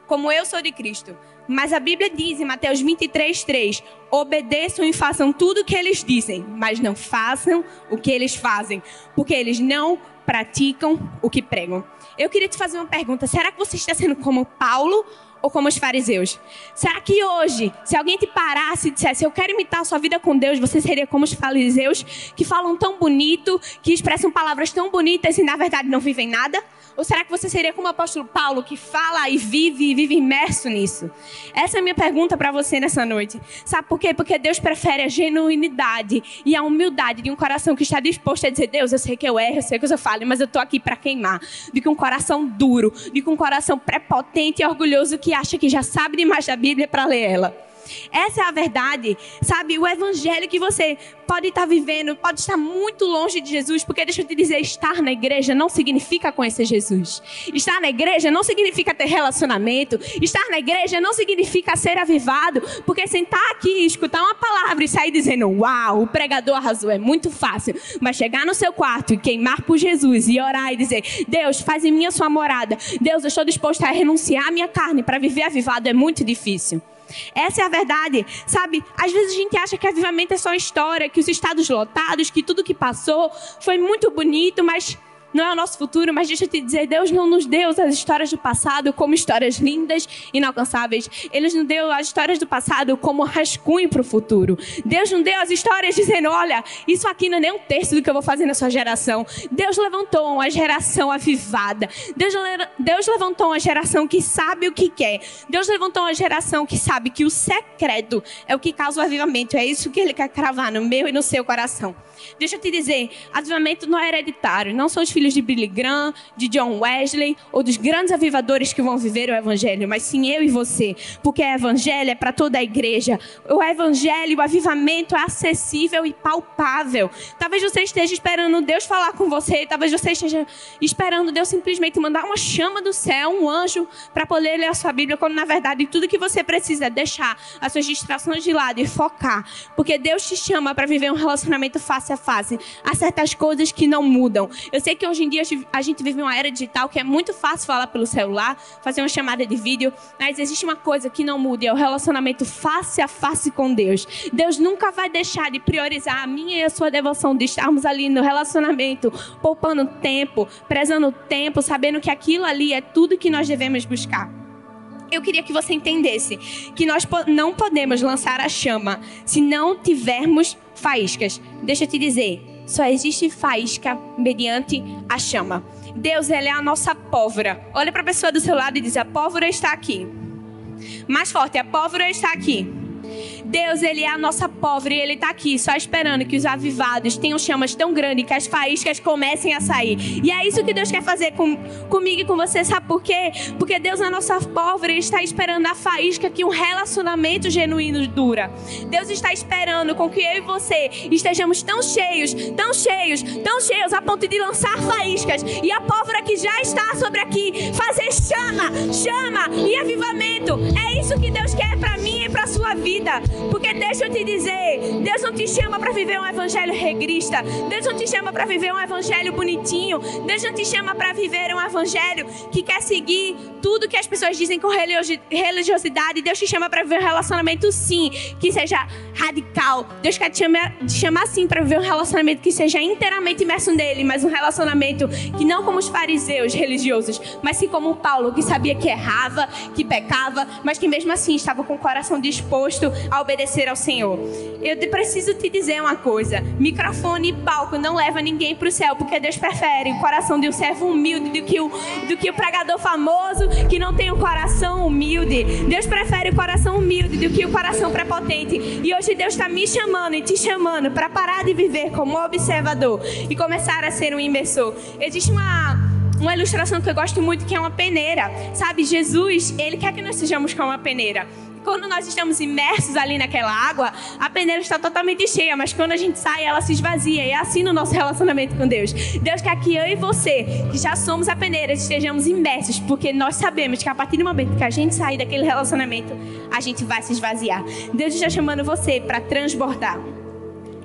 como eu sou de Cristo. Mas a Bíblia diz em Mateus 23, 3: obedeçam e façam tudo o que eles dizem, mas não façam o que eles fazem, porque eles não praticam o que pregam. Eu queria te fazer uma pergunta: será que você está sendo como Paulo ou como os fariseus? Será que hoje, se alguém te parasse e dissesse, eu quero imitar a sua vida com Deus, você seria como os fariseus que falam tão bonito, que expressam palavras tão bonitas e na verdade não vivem nada? Ou será que você seria como o apóstolo Paulo, que fala e vive e vive imerso nisso? Essa é a minha pergunta para você nessa noite. Sabe por quê? Porque Deus prefere a genuinidade e a humildade de um coração que está disposto a dizer: Deus, eu sei que eu erro, eu sei que eu falo, mas eu estou aqui para queimar. Do que um coração duro, de que um coração prepotente e orgulhoso que acha que já sabe demais da Bíblia para ler ela. Essa é a verdade, sabe? O evangelho que você pode estar vivendo pode estar muito longe de Jesus, porque deixa eu te dizer, estar na igreja não significa conhecer Jesus. Estar na igreja não significa ter relacionamento. Estar na igreja não significa ser avivado, porque sentar aqui, escutar uma palavra e sair dizendo, uau, o pregador arrasou, é muito fácil. Mas chegar no seu quarto e queimar por Jesus e orar e dizer, Deus, faz em mim a sua morada. Deus, eu estou disposto a renunciar à minha carne para viver avivado, é muito difícil. Essa é a verdade. Sabe, às vezes a gente acha que avivamento é só história, que os estados lotados, que tudo que passou foi muito bonito, mas não é o nosso futuro, mas deixa eu te dizer, Deus não nos deu as histórias do passado como histórias lindas, inalcançáveis. Ele nos deu as histórias do passado como rascunho para o futuro. Deus não deu as histórias dizendo, olha, isso aqui não é nem um terço do que eu vou fazer na sua geração. Deus levantou uma geração avivada. Deus, Deus levantou uma geração que sabe o que quer. Deus levantou uma geração que sabe que o secreto é o que causa o avivamento. É isso que Ele quer cravar no meu e no seu coração. Deixa eu te dizer, avivamento não é hereditário. Não são os filhos de Billy Graham, de John Wesley ou dos grandes avivadores que vão viver o evangelho, mas sim eu e você. Porque o evangelho é para toda a igreja. O evangelho, o avivamento é acessível e palpável. Talvez você esteja esperando Deus falar com você, talvez você esteja esperando Deus simplesmente mandar uma chama do céu, um anjo, para poder ler a sua Bíblia, quando na verdade tudo que você precisa é deixar as suas distrações de lado e focar. Porque Deus te chama para viver um relacionamento fácil a face. Há certas coisas que não mudam. Eu sei que hoje em dia a gente vive uma era digital que é muito fácil falar pelo celular, fazer uma chamada de vídeo, mas existe uma coisa que não muda, é o relacionamento face a face com Deus. Deus nunca vai deixar de priorizar a minha e a sua devoção, de estarmos ali no relacionamento, poupando tempo, prezando tempo, sabendo que aquilo ali é tudo que nós devemos buscar eu queria que você entendesse que nós não podemos lançar a chama se não tivermos faíscas. Deixa eu te dizer, só existe faísca mediante a chama. Deus, ele é a nossa pólvora. Olha para a pessoa do seu lado e diz: a pólvora está aqui. Mais forte, a pólvora está aqui. Deus, Ele é a nossa pobre e Ele está aqui só esperando que os avivados tenham chamas tão grandes que as faíscas comecem a sair. E é isso que Deus quer fazer com, comigo e com você, sabe por quê? Porque Deus, na nossa pobre, está esperando a faísca que um relacionamento genuíno dura. Deus está esperando com que eu e você estejamos tão cheios, tão cheios, tão cheios, a ponto de lançar faíscas. E a pólvora que já está sobre aqui, fazer chama, chama e avivamento. É isso que Deus quer para mim e para sua vida. Porque deixa eu te dizer, Deus não te chama para viver um evangelho regrista. Deus não te chama para viver um evangelho bonitinho. Deus não te chama para viver um evangelho que quer seguir tudo que as pessoas dizem com religiosidade. Deus te chama para viver um relacionamento sim, que seja radical. Deus quer te chamar, te chamar sim para viver um relacionamento que seja inteiramente imerso nele, mas um relacionamento que não como os fariseus religiosos, mas sim como Paulo, que sabia que errava, que pecava, mas que mesmo assim estava com o coração disposto a obedecer ao Senhor. Eu preciso te dizer uma coisa: microfone e palco não leva ninguém para o céu, porque Deus prefere o coração de um servo humilde do que o, do que o pregador famoso que não tem o um coração humilde. Deus prefere o coração humilde do que o coração prepotente. E hoje Deus está me chamando e te chamando para parar de viver como observador e começar a ser um imersor. Existe uma uma ilustração que eu gosto muito que é uma peneira. Sabe, Jesus, ele quer que nós sejamos como uma peneira quando nós estamos imersos ali naquela água, a peneira está totalmente cheia, mas quando a gente sai, ela se esvazia. E é assim no nosso relacionamento com Deus. Deus quer que eu e você, que já somos a peneira, estejamos imersos, porque nós sabemos que a partir do momento que a gente sair daquele relacionamento, a gente vai se esvaziar. Deus está chamando você para transbordar.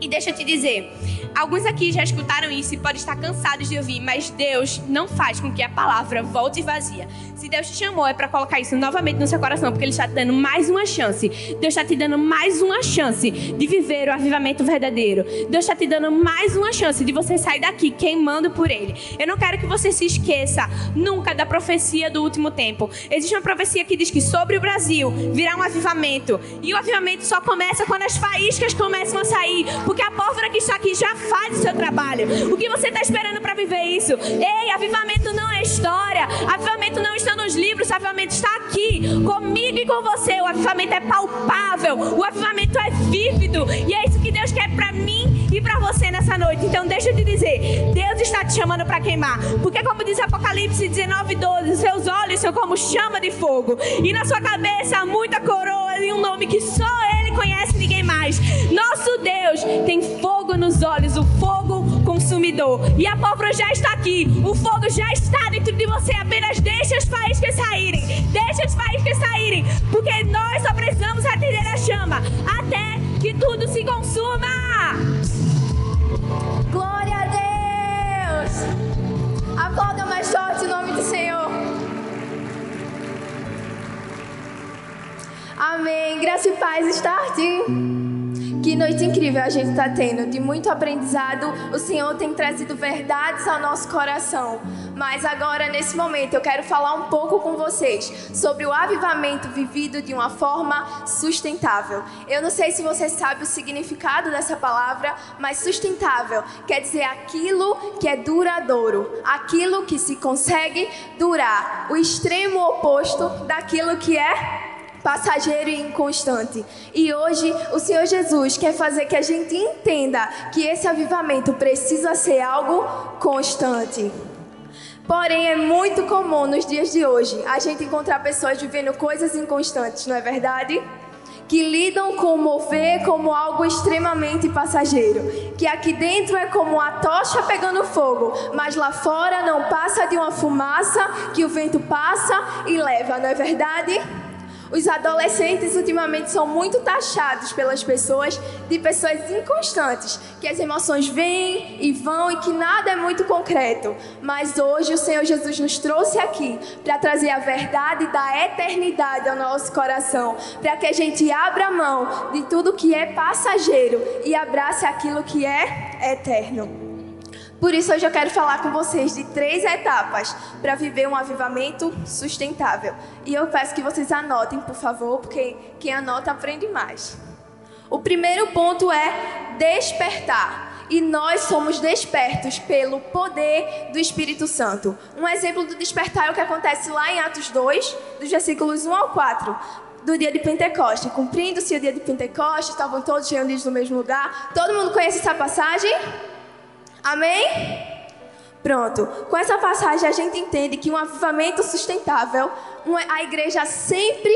E deixa eu te dizer, Alguns aqui já escutaram isso e podem estar cansados de ouvir, mas Deus não faz com que a palavra volte vazia. Se Deus te chamou, é para colocar isso novamente no seu coração, porque Ele está te dando mais uma chance. Deus está te dando mais uma chance de viver o avivamento verdadeiro. Deus está te dando mais uma chance de você sair daqui queimando por Ele. Eu não quero que você se esqueça nunca da profecia do último tempo. Existe uma profecia que diz que sobre o Brasil virá um avivamento. E o avivamento só começa quando as faíscas começam a sair, porque a pólvora que está aqui já faz o seu trabalho. O que você está esperando para viver isso? Ei, avivamento não é história. Avivamento não está nos livros. Avivamento está aqui, comigo e com você. O avivamento é palpável. O avivamento é vívido. E é isso que Deus quer para mim e para você nessa noite. Então, deixa eu te dizer: Deus está te chamando para queimar. Porque, como diz Apocalipse 19, 12, seus olhos são como chama de fogo. E na sua cabeça, muita coroa e um nome que só Ele conhece, ninguém mais. Nosso Deus tem fogo nos olhos, o fogo consumidor. E a pólvora já está aqui, o fogo já está dentro de você. Apenas deixa as faíscas saírem, deixa as faíscas saírem, porque nós só precisamos atender a chama até que tudo se consuma. Glória a Deus! Aplauda mais forte o nome do Senhor. Amém. Graça e paz, Start. Que noite incrível a gente está tendo, de muito aprendizado. O Senhor tem trazido verdades ao nosso coração. Mas agora, nesse momento, eu quero falar um pouco com vocês sobre o avivamento vivido de uma forma sustentável. Eu não sei se você sabe o significado dessa palavra, mas sustentável quer dizer aquilo que é duradouro, aquilo que se consegue durar, o extremo oposto daquilo que é passageiro e inconstante. E hoje o Senhor Jesus quer fazer que a gente entenda que esse avivamento precisa ser algo constante. Porém, é muito comum nos dias de hoje a gente encontrar pessoas vivendo coisas inconstantes, não é verdade? Que lidam com o mover como algo extremamente passageiro. Que aqui dentro é como a tocha pegando fogo, mas lá fora não passa de uma fumaça que o vento passa e leva, não é verdade? Os adolescentes ultimamente são muito taxados pelas pessoas de pessoas inconstantes, que as emoções vêm e vão e que nada é muito concreto. Mas hoje o Senhor Jesus nos trouxe aqui para trazer a verdade da eternidade ao nosso coração, para que a gente abra mão de tudo que é passageiro e abrace aquilo que é eterno. Por isso, hoje eu quero falar com vocês de três etapas para viver um avivamento sustentável. E eu peço que vocês anotem, por favor, porque quem anota aprende mais. O primeiro ponto é despertar. E nós somos despertos pelo poder do Espírito Santo. Um exemplo do despertar é o que acontece lá em Atos 2, dos versículos 1 ao 4 do dia de Pentecoste. Cumprindo-se o dia de Pentecoste, estavam todos reunidos no mesmo lugar. Todo mundo conhece essa passagem? Amém? Pronto. Com essa passagem a gente entende que um avivamento sustentável, a igreja sempre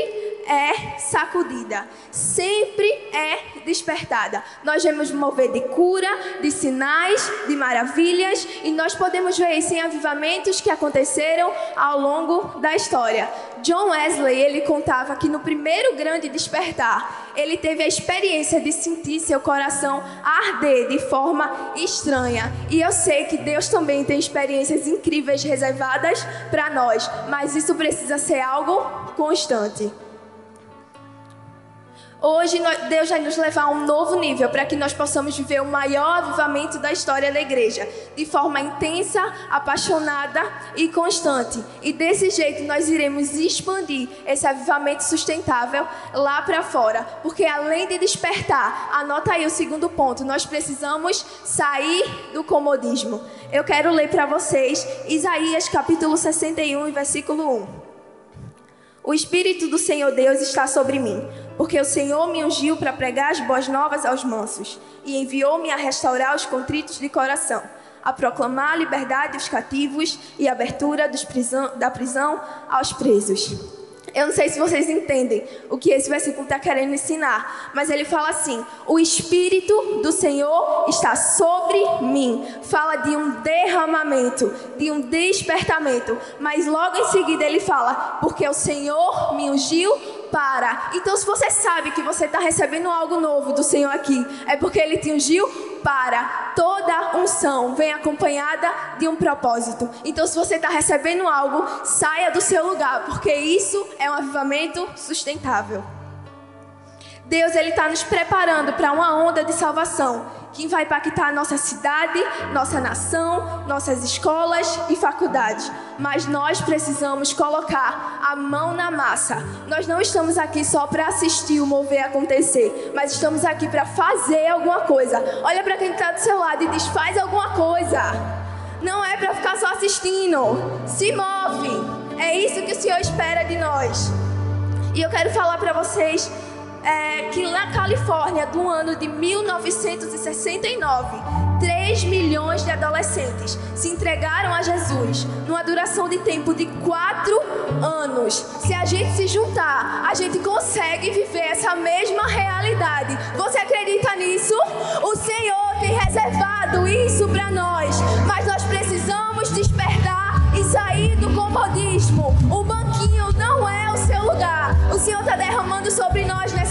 é sacudida, sempre é despertada. Nós vemos mover de cura, de sinais, de maravilhas, e nós podemos ver isso em avivamentos que aconteceram ao longo da história. John Wesley, ele contava que no primeiro grande despertar, ele teve a experiência de sentir seu coração arder de forma estranha. E eu sei que Deus também tem experiências incríveis reservadas para nós, mas isso precisa ser algo constante. Hoje Deus vai nos levar a um novo nível para que nós possamos viver o maior avivamento da história da igreja, de forma intensa, apaixonada e constante. E desse jeito nós iremos expandir esse avivamento sustentável lá para fora, porque além de despertar, anota aí o segundo ponto, nós precisamos sair do comodismo. Eu quero ler para vocês Isaías capítulo 61, versículo 1. O Espírito do Senhor Deus está sobre mim, porque o Senhor me ungiu para pregar as boas novas aos mansos e enviou-me a restaurar os contritos de coração, a proclamar a liberdade aos cativos e a abertura prisão, da prisão aos presos eu não sei se vocês entendem o que esse versículo está querendo ensinar, mas ele fala assim: o Espírito do Senhor está sobre mim. Fala de um derramamento, de um despertamento. Mas logo em seguida ele fala: porque o Senhor me ungiu para. Então, se você sabe que você está recebendo algo novo do Senhor aqui, é porque ele te ungiu para, toda unção vem acompanhada de um propósito. Então, se você está recebendo algo, saia do seu lugar, porque isso é um avivamento sustentável. Deus ele está nos preparando para uma onda de salvação que vai impactar nossa cidade, nossa nação, nossas escolas e faculdades. Mas nós precisamos colocar a mão na massa. Nós não estamos aqui só para assistir o mover acontecer, mas estamos aqui para fazer alguma coisa. Olha para quem está do seu lado e diz: faz alguma coisa. Não é para ficar só assistindo. Se move. É isso que o Senhor espera de nós. E eu quero falar para vocês é, que na Califórnia, do ano de 1969, 3 milhões de adolescentes se entregaram a Jesus numa duração de tempo de 4 anos. Se a gente se juntar, a gente consegue viver essa mesma realidade. Você acredita nisso? O Senhor tem reservado isso para nós, mas nós precisamos despertar e sair do comodismo. O banquinho não é o seu lugar. O Senhor está derramando sobre nós nessa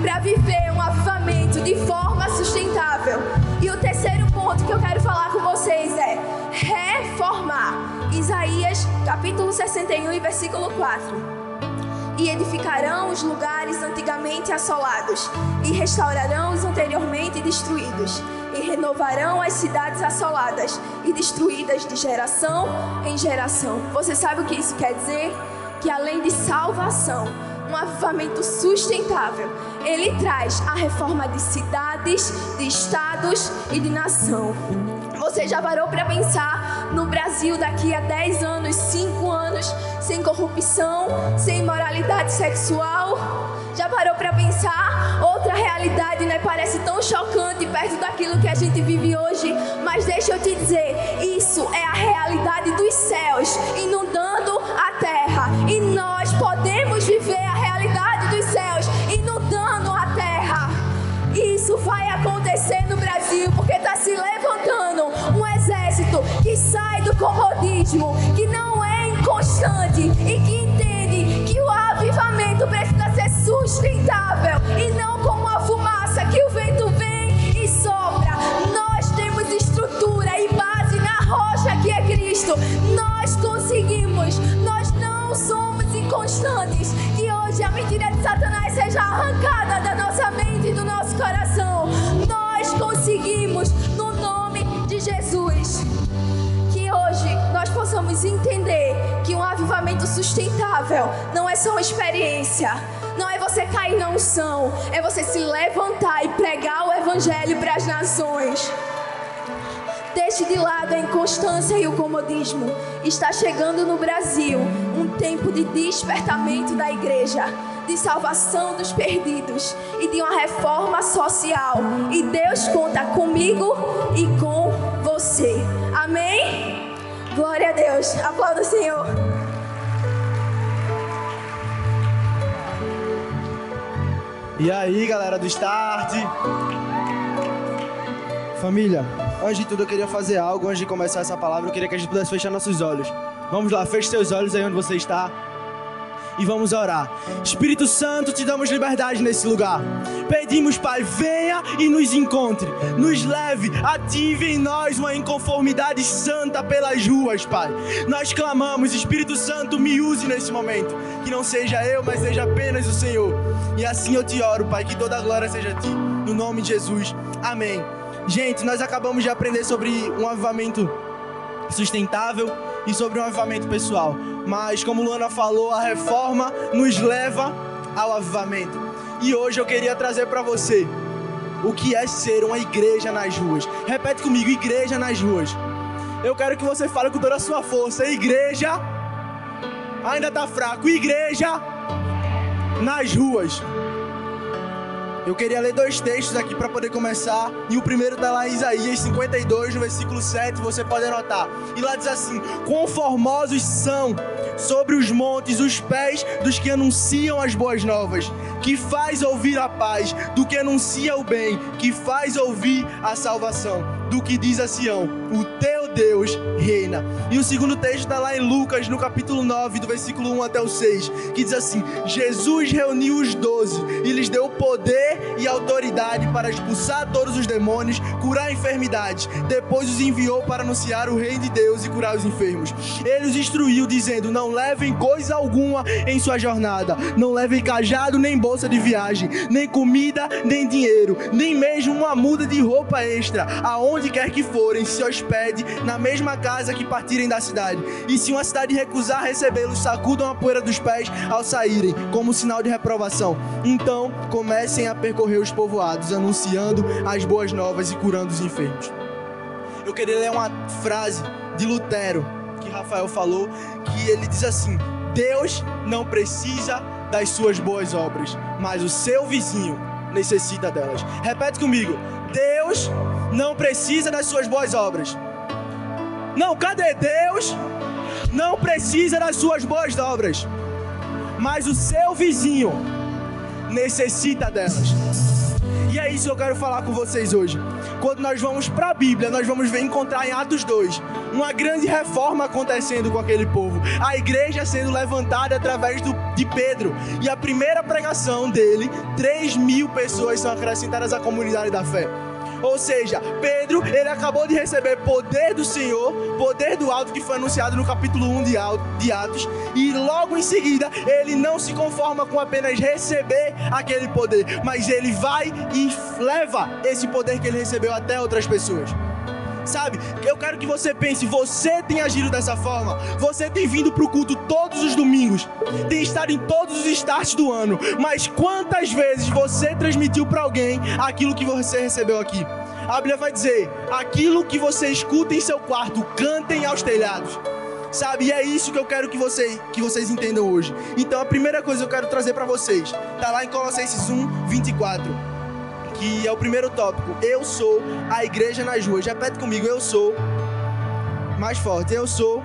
para viver um avivamento de forma sustentável. E o terceiro ponto que eu quero falar com vocês é reformar. Isaías capítulo 61 e versículo 4 e edificarão os lugares antigamente assolados, e restaurarão os anteriormente destruídos, e renovarão as cidades assoladas e destruídas de geração em geração. Você sabe o que isso quer dizer? Que além de salvação, um avivamento sustentável, ele traz a reforma de cidades, de estados e de nação. Você já parou para pensar no Brasil daqui a 10 anos, 5 anos, sem corrupção, sem moralidade sexual? Já parou para pensar? Outra realidade, né? Parece tão chocante perto daquilo que a gente vive hoje. Mas deixa eu te dizer, isso é a realidade dos céus inundando a terra. E nós comodismo, que não é inconstante e que entende que o avivamento precisa ser sustentável e não como uma fumaça que o vento vem e sopra. Nós temos estrutura e base na rocha que é Cristo. Nós conseguimos, nós não somos inconstantes. Que hoje a mentira de Satanás seja arrancada da nossa mente e do nosso coração. Nós conseguimos no nome de Jesus. Possamos entender que um avivamento sustentável não é só uma experiência. Não é você cair na unção, é você se levantar e pregar o evangelho para as nações. Deixe de lado a inconstância e o comodismo. Está chegando no Brasil um tempo de despertamento da igreja, de salvação dos perdidos e de uma reforma social. E Deus conta comigo e com você. Amém? Glória a Deus. Aplauda o Senhor. E aí, galera do Start? Família, antes de tudo eu queria fazer algo, antes de começar essa palavra, eu queria que a gente pudesse fechar nossos olhos. Vamos lá, feche seus olhos aí onde você está. E vamos orar. Espírito Santo, te damos liberdade nesse lugar. Pedimos, Pai, venha e nos encontre. Nos leve, ative em nós uma inconformidade santa pelas ruas, Pai. Nós clamamos, Espírito Santo, me use nesse momento. Que não seja eu, mas seja apenas o Senhor. E assim eu te oro, Pai, que toda a glória seja a ti. No nome de Jesus. Amém. Gente, nós acabamos de aprender sobre um avivamento sustentável e sobre um avivamento pessoal. Mas, como Luana falou, a reforma nos leva ao avivamento. E hoje eu queria trazer para você o que é ser uma igreja nas ruas. Repete comigo: igreja nas ruas. Eu quero que você fale com toda a sua força: igreja. Ainda tá fraco, igreja nas ruas. Eu queria ler dois textos aqui para poder começar. E o primeiro está lá em Isaías 52, no versículo 7, você pode anotar. E lá diz assim: Quão formosos são sobre os montes os pés dos que anunciam as boas novas, que faz ouvir a paz, do que anuncia o bem, que faz ouvir a salvação, do que diz a Sião: O teu Deus reina. E o segundo texto está lá em Lucas, no capítulo 9, do versículo 1 até o 6, que diz assim: Jesus reuniu os doze e lhes deu poder e autoridade para expulsar todos os demônios, curar enfermidades. Depois os enviou para anunciar o reino de Deus e curar os enfermos. Ele os instruiu, dizendo: Não levem coisa alguma em sua jornada, não levem cajado nem bolsa de viagem, nem comida, nem dinheiro, nem mesmo uma muda de roupa extra. Aonde quer que forem, se hospede na mesma casa que partirem da cidade. E se uma cidade recusar recebê-los, sacudam a poeira dos pés ao saírem, como sinal de reprovação. Então comecem a percorrer os povoados, anunciando as boas novas e curando os enfermos. Eu queria ler uma frase de Lutero que Rafael falou, que ele diz assim: Deus não precisa das suas boas obras, mas o seu vizinho necessita delas. Repete comigo: Deus não precisa das suas boas obras. Não, cadê Deus? Não precisa das suas boas obras, mas o seu vizinho necessita delas. E é isso que eu quero falar com vocês hoje. Quando nós vamos para a Bíblia, nós vamos ver encontrar em Atos 2 uma grande reforma acontecendo com aquele povo. A igreja sendo levantada através do, de Pedro. E a primeira pregação dele, 3 mil pessoas são acrescentadas à comunidade da fé. Ou seja, Pedro, ele acabou de receber poder do Senhor, poder do alto que foi anunciado no capítulo 1 de Atos, e logo em seguida ele não se conforma com apenas receber aquele poder, mas ele vai e leva esse poder que ele recebeu até outras pessoas sabe? Eu quero que você pense, você tem agido dessa forma, você tem vindo para o culto todos os domingos, tem estado em todos os starts do ano, mas quantas vezes você transmitiu para alguém aquilo que você recebeu aqui? A Bíblia vai dizer: aquilo que você escuta em seu quarto, cantem aos telhados. Sabe? E é isso que eu quero que, você, que vocês entendam hoje. Então, a primeira coisa que eu quero trazer para vocês está lá em Colossenses 1, 24 que é o primeiro tópico. Eu sou a igreja nas ruas. Repete comigo, eu sou. Mais forte, eu sou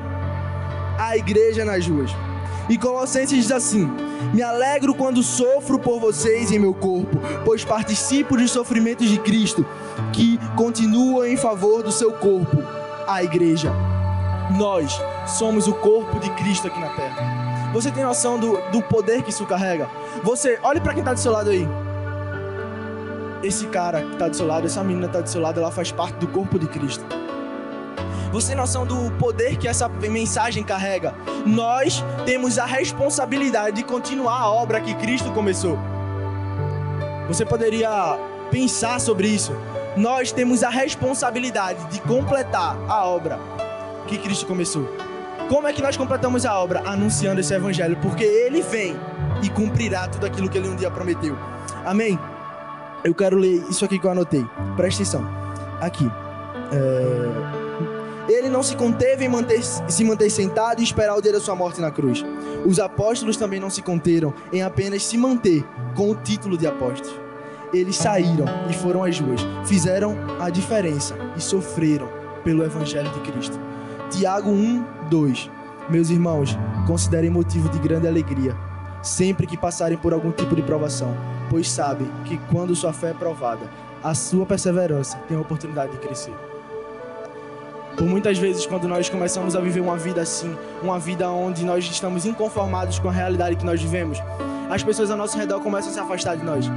a igreja nas ruas. E Colossenses diz assim: Me alegro quando sofro por vocês em meu corpo, pois participo dos sofrimentos de Cristo, que continuam em favor do seu corpo, a igreja. Nós somos o corpo de Cristo aqui na terra. Você tem noção do, do poder que isso carrega? Você, olhe para quem está do seu lado aí esse cara que está do seu lado, essa menina está do seu lado, ela faz parte do corpo de Cristo. Você tem noção do poder que essa mensagem carrega? Nós temos a responsabilidade de continuar a obra que Cristo começou. Você poderia pensar sobre isso. Nós temos a responsabilidade de completar a obra que Cristo começou. Como é que nós completamos a obra? Anunciando esse evangelho, porque ele vem e cumprirá tudo aquilo que ele um dia prometeu. Amém? Eu quero ler isso aqui que eu anotei. Presta atenção. Aqui. É... Ele não se conteve em manter, se manter sentado e esperar o dia da sua morte na cruz. Os apóstolos também não se conteram em apenas se manter com o título de apóstolos. Eles saíram e foram às ruas, fizeram a diferença e sofreram pelo Evangelho de Cristo. Tiago 1, 2. Meus irmãos, considerem motivo de grande alegria sempre que passarem por algum tipo de provação, pois sabem que quando sua fé é provada, a sua perseverança tem a oportunidade de crescer. Por muitas vezes, quando nós começamos a viver uma vida assim, uma vida onde nós estamos inconformados com a realidade que nós vivemos, as pessoas ao nosso redor começam a se afastar de nós.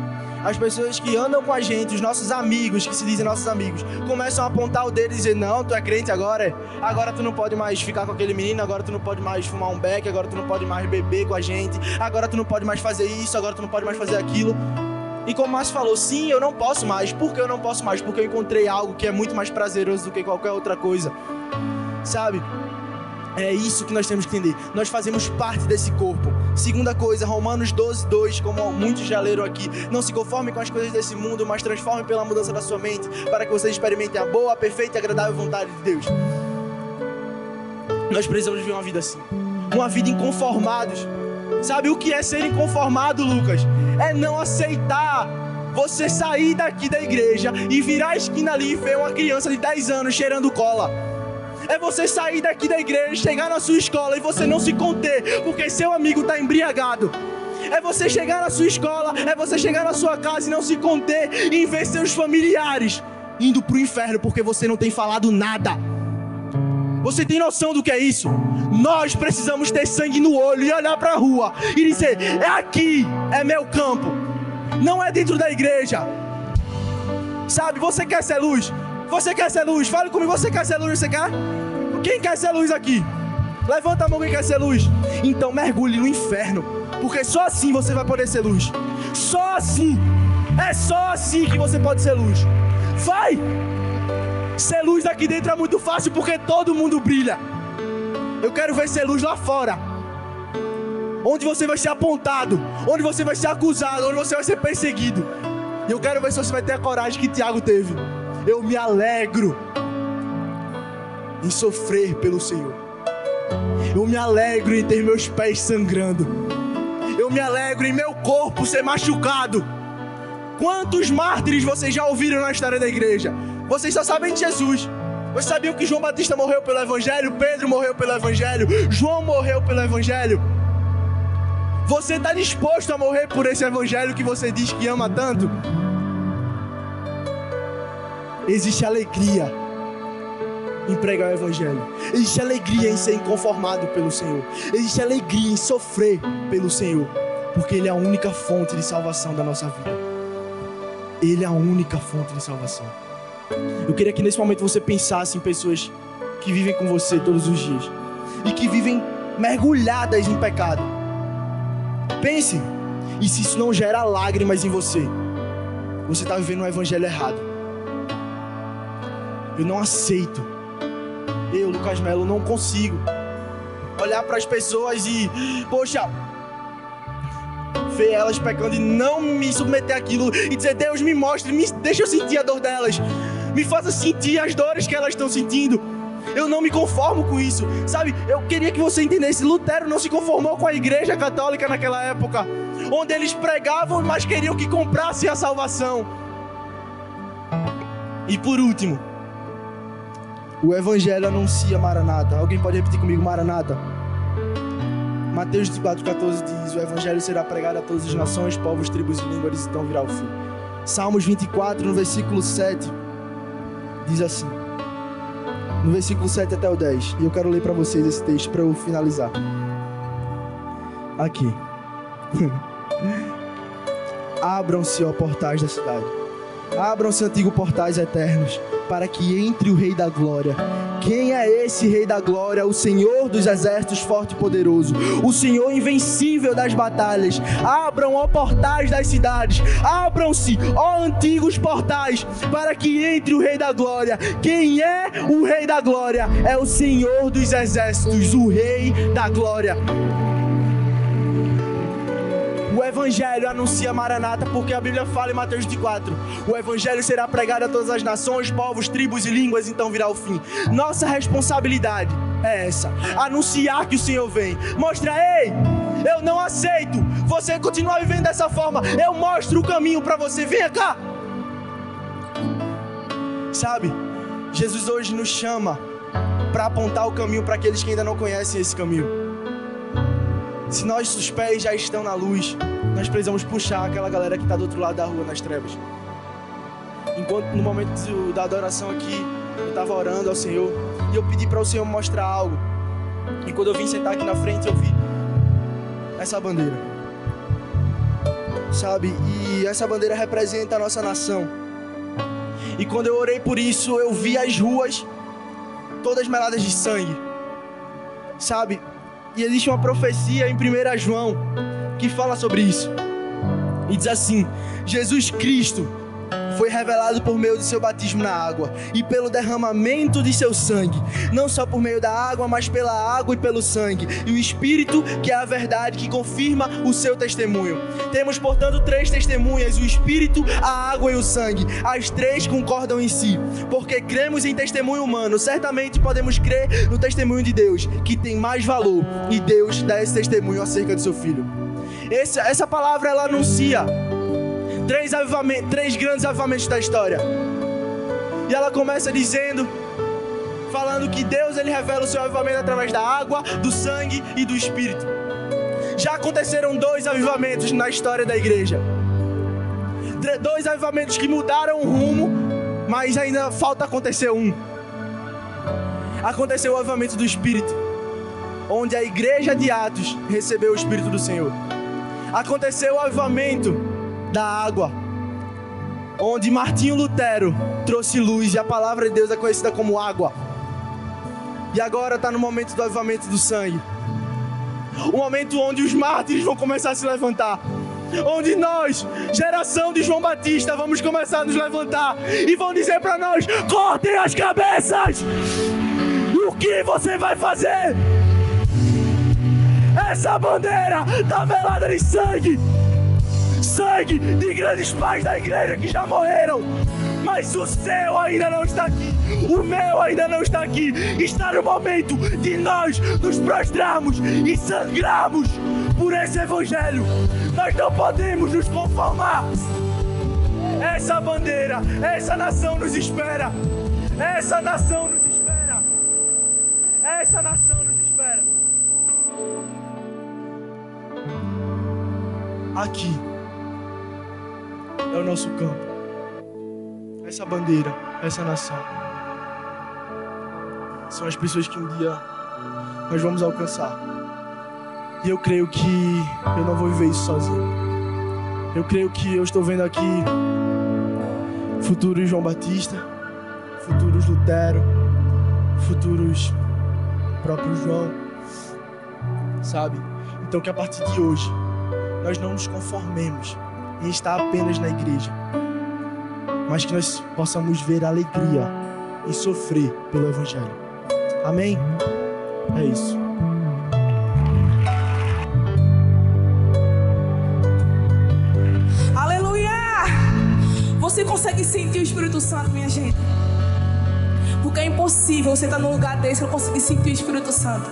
As pessoas que andam com a gente, os nossos amigos, que se dizem nossos amigos, começam a apontar o dedo e dizer: Não, tu é crente agora, agora tu não pode mais ficar com aquele menino, agora tu não pode mais fumar um beck, agora tu não pode mais beber com a gente, agora tu não pode mais fazer isso, agora tu não pode mais fazer aquilo. E como o Márcio falou, sim, eu não posso mais. Por que eu não posso mais? Porque eu encontrei algo que é muito mais prazeroso do que qualquer outra coisa. Sabe? É isso que nós temos que entender. Nós fazemos parte desse corpo. Segunda coisa, Romanos 12, 2, como muitos já leram aqui. Não se conforme com as coisas desse mundo, mas transforme pela mudança da sua mente, para que vocês experimentem a boa, perfeita e agradável vontade de Deus. Nós precisamos viver uma vida assim. Uma vida inconformados. Sabe o que é ser inconformado, Lucas? É não aceitar você sair daqui da igreja e virar a esquina ali e ver uma criança de 10 anos cheirando cola. É você sair daqui da igreja, chegar na sua escola e você não se conter, porque seu amigo está embriagado. É você chegar na sua escola, é você chegar na sua casa e não se conter e ver seus familiares indo para o inferno porque você não tem falado nada. Você tem noção do que é isso? Nós precisamos ter sangue no olho e olhar para a rua e dizer: é aqui, é meu campo. Não é dentro da igreja. Sabe, você quer ser luz? Você quer ser luz? Fale comigo, você quer ser luz? Você quer? Quem quer ser luz aqui? Levanta a mão quem quer ser luz. Então mergulhe no inferno, porque só assim você vai poder ser luz. Só assim. É só assim que você pode ser luz. Vai! Ser luz aqui dentro é muito fácil porque todo mundo brilha. Eu quero ver ser luz lá fora. Onde você vai ser apontado, onde você vai ser acusado, onde você vai ser perseguido. E eu quero ver se você vai ter a coragem que Tiago teve. Eu me alegro em sofrer pelo Senhor. Eu me alegro em ter meus pés sangrando. Eu me alegro em meu corpo ser machucado. Quantos mártires vocês já ouviram na história da igreja? Vocês só sabem de Jesus. Vocês sabiam que João Batista morreu pelo Evangelho? Pedro morreu pelo Evangelho? João morreu pelo Evangelho? Você está disposto a morrer por esse Evangelho que você diz que ama tanto? Existe alegria em pregar o Evangelho. Existe alegria em ser inconformado pelo Senhor. Existe alegria em sofrer pelo Senhor. Porque Ele é a única fonte de salvação da nossa vida. Ele é a única fonte de salvação. Eu queria que nesse momento você pensasse em pessoas que vivem com você todos os dias e que vivem mergulhadas em pecado. Pense, e se isso não gera lágrimas em você, você está vivendo um evangelho errado. Eu não aceito. Eu, Lucas Melo, não consigo olhar para as pessoas e, poxa, ver elas pecando e não me submeter àquilo e dizer, Deus, me mostre, me deixa eu sentir a dor delas me faça sentir as dores que elas estão sentindo. Eu não me conformo com isso, sabe? Eu queria que você entendesse: Lutero não se conformou com a igreja católica naquela época, onde eles pregavam, mas queriam que comprasse a salvação. E por último, o Evangelho anuncia Maranata. Alguém pode repetir comigo, Maranata? Mateus 4,14 diz: O Evangelho será pregado a todas as nações, povos, tribos e línguas, então virá o fim. Salmos 24, no versículo 7 diz assim, no versículo 7 até o 10, e eu quero ler para vocês esse texto para eu finalizar. Aqui. [LAUGHS] Abram-se, ó portais da cidade. Abram-se, antigos portais eternos, para que entre o Rei da Glória. Quem é esse Rei da Glória? O Senhor dos exércitos, forte e poderoso, o Senhor invencível das batalhas. Abram, ó portais das cidades, abram-se, ó antigos portais, para que entre o Rei da Glória. Quem é o Rei da Glória? É o Senhor dos exércitos, o Rei da Glória. O Evangelho anuncia Maranata, porque a Bíblia fala em Mateus 24: o Evangelho será pregado a todas as nações, povos, tribos e línguas, então virá o fim. Nossa responsabilidade é essa: anunciar que o Senhor vem. Mostra, ei, eu não aceito você continuar vivendo dessa forma. Eu mostro o caminho para você. Venha cá. Sabe, Jesus hoje nos chama para apontar o caminho para aqueles que ainda não conhecem esse caminho. Se nossos pés já estão na luz, nós precisamos puxar aquela galera que está do outro lado da rua nas trevas. Enquanto no momento da adoração aqui, eu estava orando ao Senhor e eu pedi para o Senhor mostrar algo. E quando eu vim sentar aqui na frente, eu vi essa bandeira. Sabe? E essa bandeira representa a nossa nação. E quando eu orei por isso, eu vi as ruas todas meladas de sangue. Sabe? E existe uma profecia em 1 João que fala sobre isso. E diz assim: Jesus Cristo foi revelado por meio de seu batismo na água e pelo derramamento de seu sangue, não só por meio da água, mas pela água e pelo sangue, e o Espírito, que é a verdade, que confirma o seu testemunho. Temos, portanto, três testemunhas: o Espírito, a água e o sangue. As três concordam em si, porque cremos em testemunho humano. Certamente podemos crer no testemunho de Deus, que tem mais valor, e Deus dá esse testemunho acerca do seu filho. Essa, essa palavra ela anuncia três, avivamentos, três grandes avivamentos da história. E ela começa dizendo, falando que Deus ele revela o seu avivamento através da água, do sangue e do espírito. Já aconteceram dois avivamentos na história da igreja. Dois avivamentos que mudaram o rumo, mas ainda falta acontecer um. aconteceu o avivamento do Espírito, onde a igreja de Atos recebeu o Espírito do Senhor. Aconteceu o avivamento da água, onde Martinho Lutero trouxe luz e a palavra de Deus é conhecida como água. E agora está no momento do avivamento do sangue o momento onde os mártires vão começar a se levantar. Onde nós, geração de João Batista, vamos começar a nos levantar e vão dizer para nós: cortem as cabeças! O que você vai fazer? Essa bandeira está velada de sangue sangue de grandes pais da igreja que já morreram mas o seu ainda não está aqui, o meu ainda não está aqui. Está no momento de nós nos prostrarmos e sangrarmos por esse evangelho. Nós não podemos nos conformar. Essa bandeira, essa nação nos espera. Essa nação nos espera. Essa nação nos espera. Aqui é o nosso campo essa bandeira, essa nação. São as pessoas que um dia nós vamos alcançar. E eu creio que eu não vou viver isso sozinho. Eu creio que eu estou vendo aqui futuros João Batista, futuros Lutero, futuros próprio João, sabe? Então que a partir de hoje nós não nos conformemos em estar apenas na igreja, mas que nós possamos ver alegria e sofrer pelo Evangelho. Amém? É isso. Aleluia! Você consegue sentir o Espírito Santo, minha gente? Porque é impossível você estar num lugar desse e não conseguir sentir o Espírito Santo.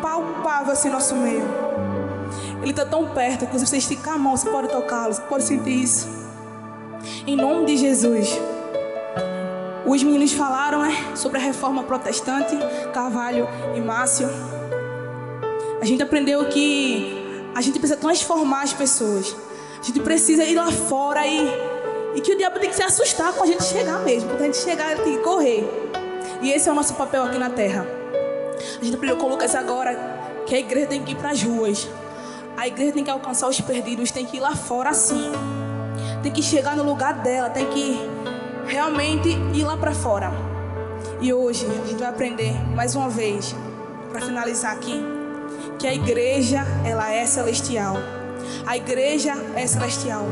Palpável assim no nosso meio. Ele está tão perto que você esticar a mão, você pode tocá-lo, você pode sentir isso. Em nome de Jesus. Os meninos falaram né, sobre a reforma protestante, Carvalho e Márcio. A gente aprendeu que a gente precisa transformar as pessoas. A gente precisa ir lá fora e, e que o diabo tem que se assustar com a gente chegar mesmo. Quando a gente chegar, ele tem que correr. E esse é o nosso papel aqui na terra. A gente aprendeu com o Lucas agora que a igreja tem que ir para as ruas. A igreja tem que alcançar os perdidos, tem que ir lá fora assim tem que chegar no lugar dela, tem que realmente ir lá para fora. E hoje a gente vai aprender mais uma vez, para finalizar aqui, que a igreja ela é celestial. A igreja é celestial,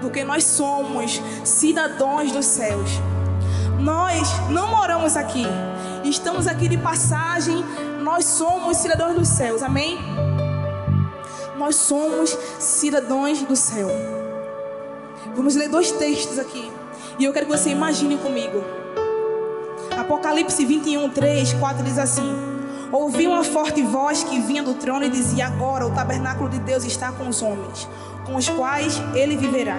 porque nós somos cidadãos dos céus. Nós não moramos aqui, estamos aqui de passagem. Nós somos cidadãos dos céus, amém? Nós somos cidadãos do céu. Vamos ler dois textos aqui. E eu quero que você imagine comigo. Apocalipse 21, 3, 4 diz assim: Ouvi uma forte voz que vinha do trono e dizia: Agora o tabernáculo de Deus está com os homens, com os quais ele viverá.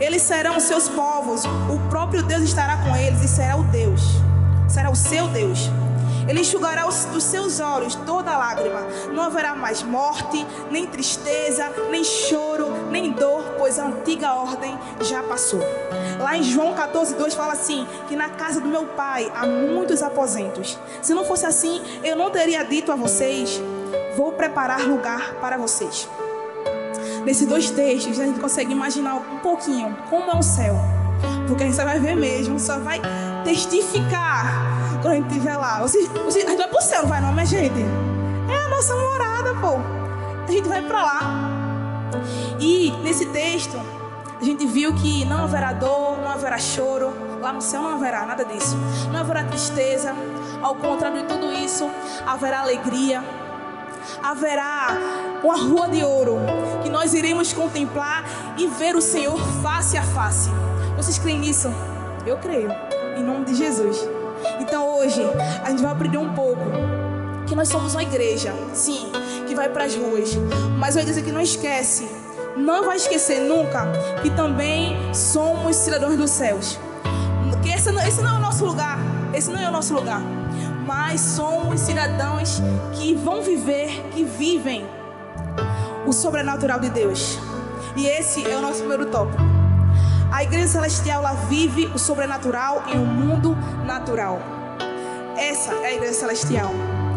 Eles serão seus povos, o próprio Deus estará com eles e será o Deus, será o seu Deus. Ele enxugará os, dos seus olhos toda lágrima. Não haverá mais morte, nem tristeza, nem choro, nem dor, pois a antiga ordem já passou. Lá em João 14, 2 fala assim: que na casa do meu pai há muitos aposentos. Se não fosse assim, eu não teria dito a vocês: vou preparar lugar para vocês. Nesses dois textos, a gente consegue imaginar um pouquinho como é o céu. Porque a gente só vai ver mesmo, só vai testificar quando a gente estiver lá. A gente vai pro céu, não vai não, minha gente? É a nossa morada, pô. A gente vai para lá. E nesse texto, a gente viu que não haverá dor, não haverá choro. Lá no céu não haverá nada disso. Não haverá tristeza. Ao contrário de tudo isso, haverá alegria. Haverá uma rua de ouro que nós iremos contemplar e ver o Senhor face a face. Vocês creem nisso? Eu creio. Em nome de Jesus. Então hoje a gente vai aprender um pouco que nós somos uma igreja, sim, que vai para as ruas, mas vai dizer que não esquece, não vai esquecer nunca que também somos cidadãos dos céus. Que esse não, esse não é o nosso lugar, esse não é o nosso lugar, mas somos cidadãos que vão viver, que vivem o sobrenatural de Deus. E esse é o nosso primeiro tópico. A igreja celestial ela vive o sobrenatural em um mundo natural. Essa é a igreja celestial.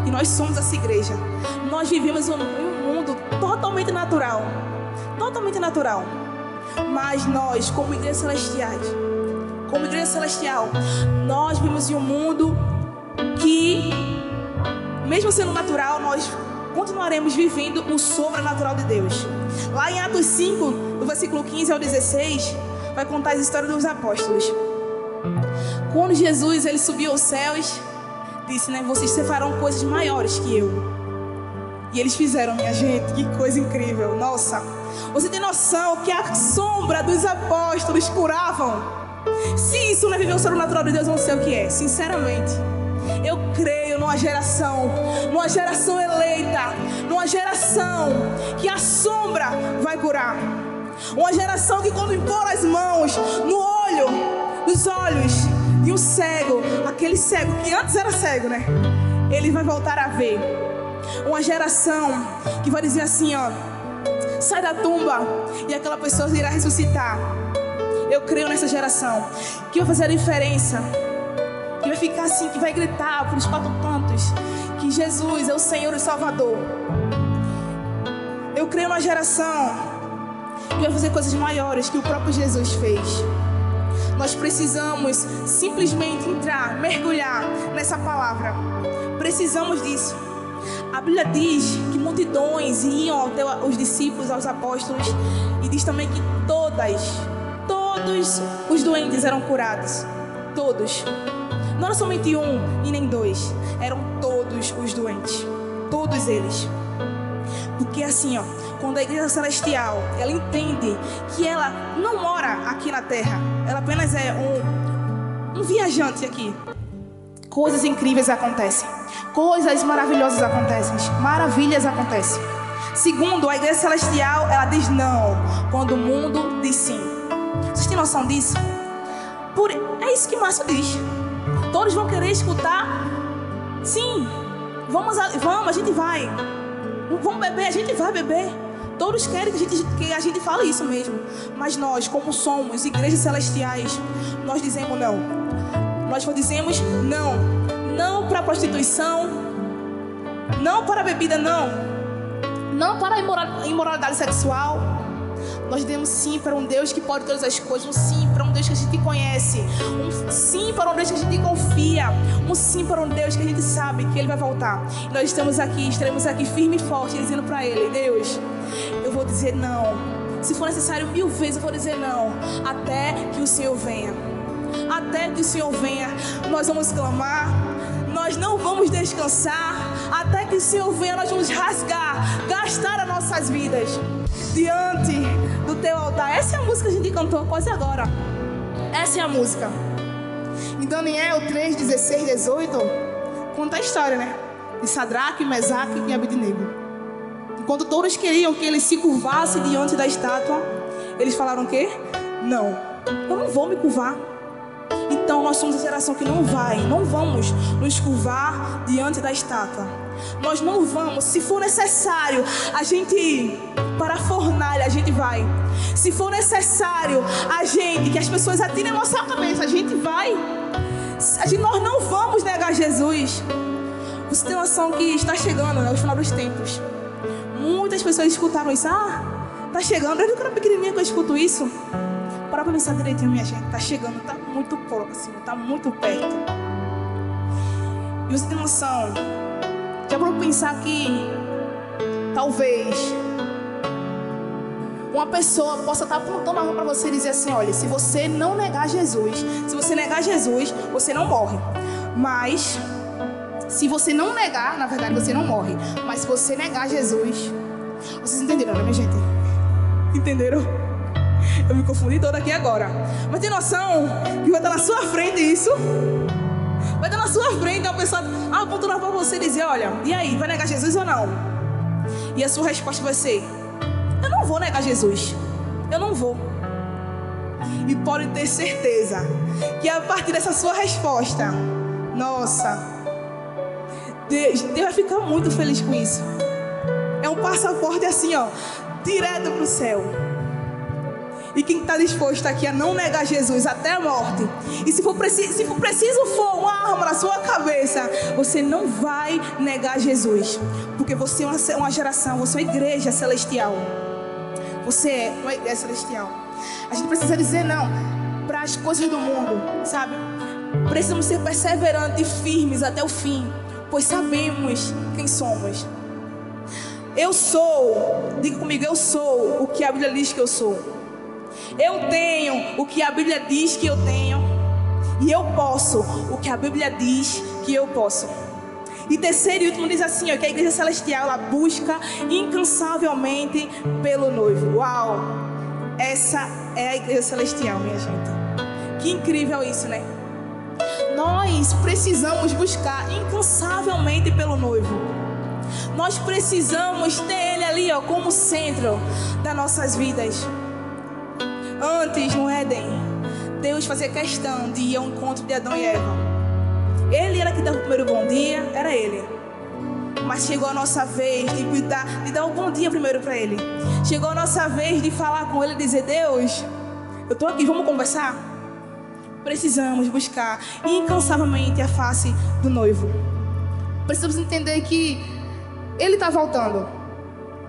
E nós somos essa igreja. Nós vivemos em um mundo totalmente natural. Totalmente natural. Mas nós, como igreja celestiais, como igreja celestial, nós vivemos em um mundo que, mesmo sendo natural, nós continuaremos vivendo o sobrenatural de Deus. Lá em Atos 5, do versículo 15 ao 16, vai contar as histórias dos apóstolos. Quando Jesus ele subiu aos céus, disse, né, vocês farão coisas maiores que eu. E eles fizeram, minha gente, que coisa incrível. Nossa, você tem noção que a sombra dos apóstolos curavam? Se isso não é viver o sobrenatural de Deus, eu não sei o que é, sinceramente. Eu creio numa geração, numa geração eleita, numa geração que a sombra vai curar. Uma geração que quando impor as mãos no olho, nos olhos de um cego, aquele cego que antes era cego, né? Ele vai voltar a ver. Uma geração que vai dizer assim, ó, sai da tumba e aquela pessoa irá ressuscitar. Eu creio nessa geração que vai fazer a diferença. Que vai ficar assim, que vai gritar para os quatro cantos que Jesus é o Senhor e Salvador. Eu creio numa geração que vai fazer coisas maiores que o próprio Jesus fez. Nós precisamos simplesmente entrar, mergulhar nessa palavra. Precisamos disso. A Bíblia diz que multidões iam até os discípulos, aos apóstolos, e diz também que todas, todos os doentes eram curados. Todos. Não era somente um e nem dois, eram todos os doentes. Todos eles. Porque assim, ó, quando a igreja celestial, ela entende que ela não mora aqui na terra, ela apenas é um, um viajante aqui. Coisas incríveis acontecem. Coisas maravilhosas acontecem. Maravilhas acontecem. Segundo, a igreja celestial, ela diz não, quando o mundo diz sim. Vocês têm noção disso? Por, é isso que Márcio diz. Todos vão querer escutar. Sim, vamos, vamos, a gente vai. Vamos beber, a gente vai beber. Todos querem que a, gente, que a gente fale isso mesmo. Mas nós, como somos igrejas celestiais, nós dizemos não. Nós dizemos não. Não para a prostituição. Não para a bebida, não. Não para a imoralidade sexual. Nós dizemos sim para um Deus que pode todas as coisas, um sim para um Deus que a gente conhece, um sim para um Deus que a gente confia, um sim para um Deus que a gente sabe que Ele vai voltar. E nós estamos aqui, estaremos aqui firme e forte, dizendo para Ele: Deus, eu vou dizer não. Se for necessário mil vezes, eu vou dizer não, até que o Senhor venha. Até que o Senhor venha, nós vamos clamar, nós não vamos descansar, até que o Senhor venha, nós vamos rasgar, gastar as nossas vidas diante teu altar. Essa é a música que a gente cantou quase agora. Essa é a música. Em Daniel 3, 16, 18, conta a história, né? De Sadraque, Mesaque e Abednego. Enquanto todos queriam que ele se curvasse diante da estátua, eles falaram o quê? Não, eu não vou me curvar. Então nós somos a geração que não vai, não vamos nos curvar diante da estátua. Nós não vamos, se for necessário, a gente para a fornalha, a gente vai. Se for necessário, a gente, que as pessoas atirem nossa cabeça, a gente vai. A gente, nós não vamos negar Jesus. Você tem noção que está chegando, né, o final dos tempos. Muitas pessoas escutaram isso. Ah, tá chegando. Eu era pequenininha que eu escuto isso. Para pensar direitinho, minha gente. Tá chegando, tá muito próximo, tá muito perto. E você tem noção? Já para pensar que talvez uma pessoa possa estar apontando a mão para você e dizer assim: olha, se você não negar Jesus, se você negar Jesus, você não morre. Mas se você não negar, na verdade você não morre. Mas se você negar Jesus, vocês entenderam, né, minha gente? Entenderam? Eu me confundi toda aqui agora. Mas tem noção que vai estar na sua frente isso? Vai estar na sua frente uma pessoa apontando para você e dizer: Olha, e aí, vai negar Jesus ou não? E a sua resposta vai ser: Eu não vou negar Jesus. Eu não vou. E pode ter certeza que a partir dessa sua resposta, nossa, Deus, Deus vai ficar muito feliz com isso. É um passaporte assim, ó, direto para o céu. E quem está disposto aqui a não negar Jesus até a morte, e se for, preciso, se for preciso for uma arma na sua cabeça, você não vai negar Jesus, porque você é uma, uma geração, você é uma igreja celestial. Você é uma igreja celestial. A gente precisa dizer não para as coisas do mundo, sabe? Precisamos ser perseverantes e firmes até o fim, pois sabemos quem somos. Eu sou, diga comigo, eu sou o que a Bíblia diz que eu sou. Eu tenho o que a Bíblia diz que eu tenho. E eu posso o que a Bíblia diz que eu posso. E terceiro e último diz assim, ó, que a igreja celestial ela busca incansavelmente pelo noivo. Uau! Essa é a igreja celestial, minha gente. Que incrível isso, né? Nós precisamos buscar incansavelmente pelo noivo. Nós precisamos ter ele ali, ó, como centro das nossas vidas. Antes, no Éden, Deus fazia questão de ir ao encontro de Adão e Eva. Ele era que dava o primeiro bom dia, era ele. Mas chegou a nossa vez de dar, de dar um bom dia primeiro para ele. Chegou a nossa vez de falar com ele e dizer: Deus, eu estou aqui, vamos conversar? Precisamos buscar incansavelmente a face do noivo. Precisamos entender que ele está voltando.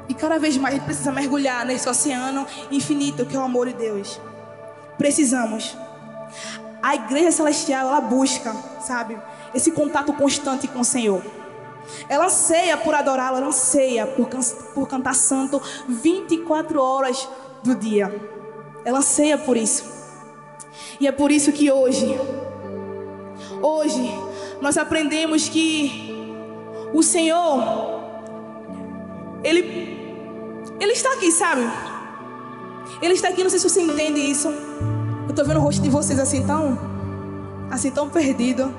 E cada vez mais a gente precisa mergulhar nesse oceano infinito que é o amor de Deus. Precisamos. A igreja celestial, ela busca, sabe, esse contato constante com o Senhor. Ela anseia por adorá-lo, ela anseia por, por cantar santo 24 horas do dia. Ela anseia por isso. E é por isso que hoje, hoje, nós aprendemos que o Senhor, Ele ele está aqui, sabe? Ele está aqui, não sei se você entende isso. Eu estou vendo o rosto de vocês assim tão, assim tão perdido.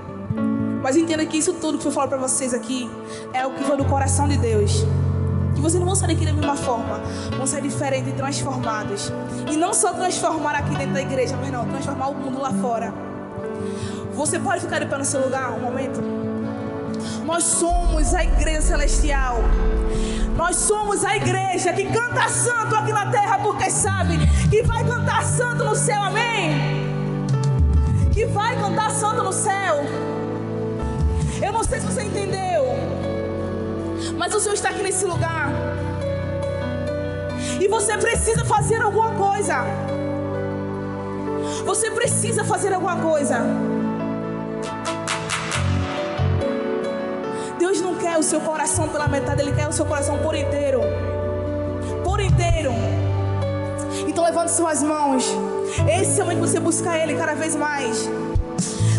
Mas entenda que isso tudo que eu falo para vocês aqui é o que foi do coração de Deus. Que vocês não vão sair daqui da mesma forma, vão sair diferentes e transformados. E não só transformar aqui dentro da igreja, mas não, transformar o mundo lá fora. Você pode ficar de pé no seu lugar um momento? Nós somos a igreja celestial. Nós somos a igreja que canta santo aqui na terra porque sabe que vai cantar santo no céu, amém? Que vai cantar santo no céu. Eu não sei se você entendeu, mas o Senhor está aqui nesse lugar. E você precisa fazer alguma coisa. Você precisa fazer alguma coisa. Deus não quer o seu coração pela metade, Ele quer o seu coração por inteiro. Por inteiro. Então levante suas mãos. Esse é o momento de você buscar Ele cada vez mais.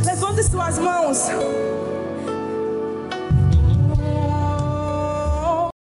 Levante suas mãos.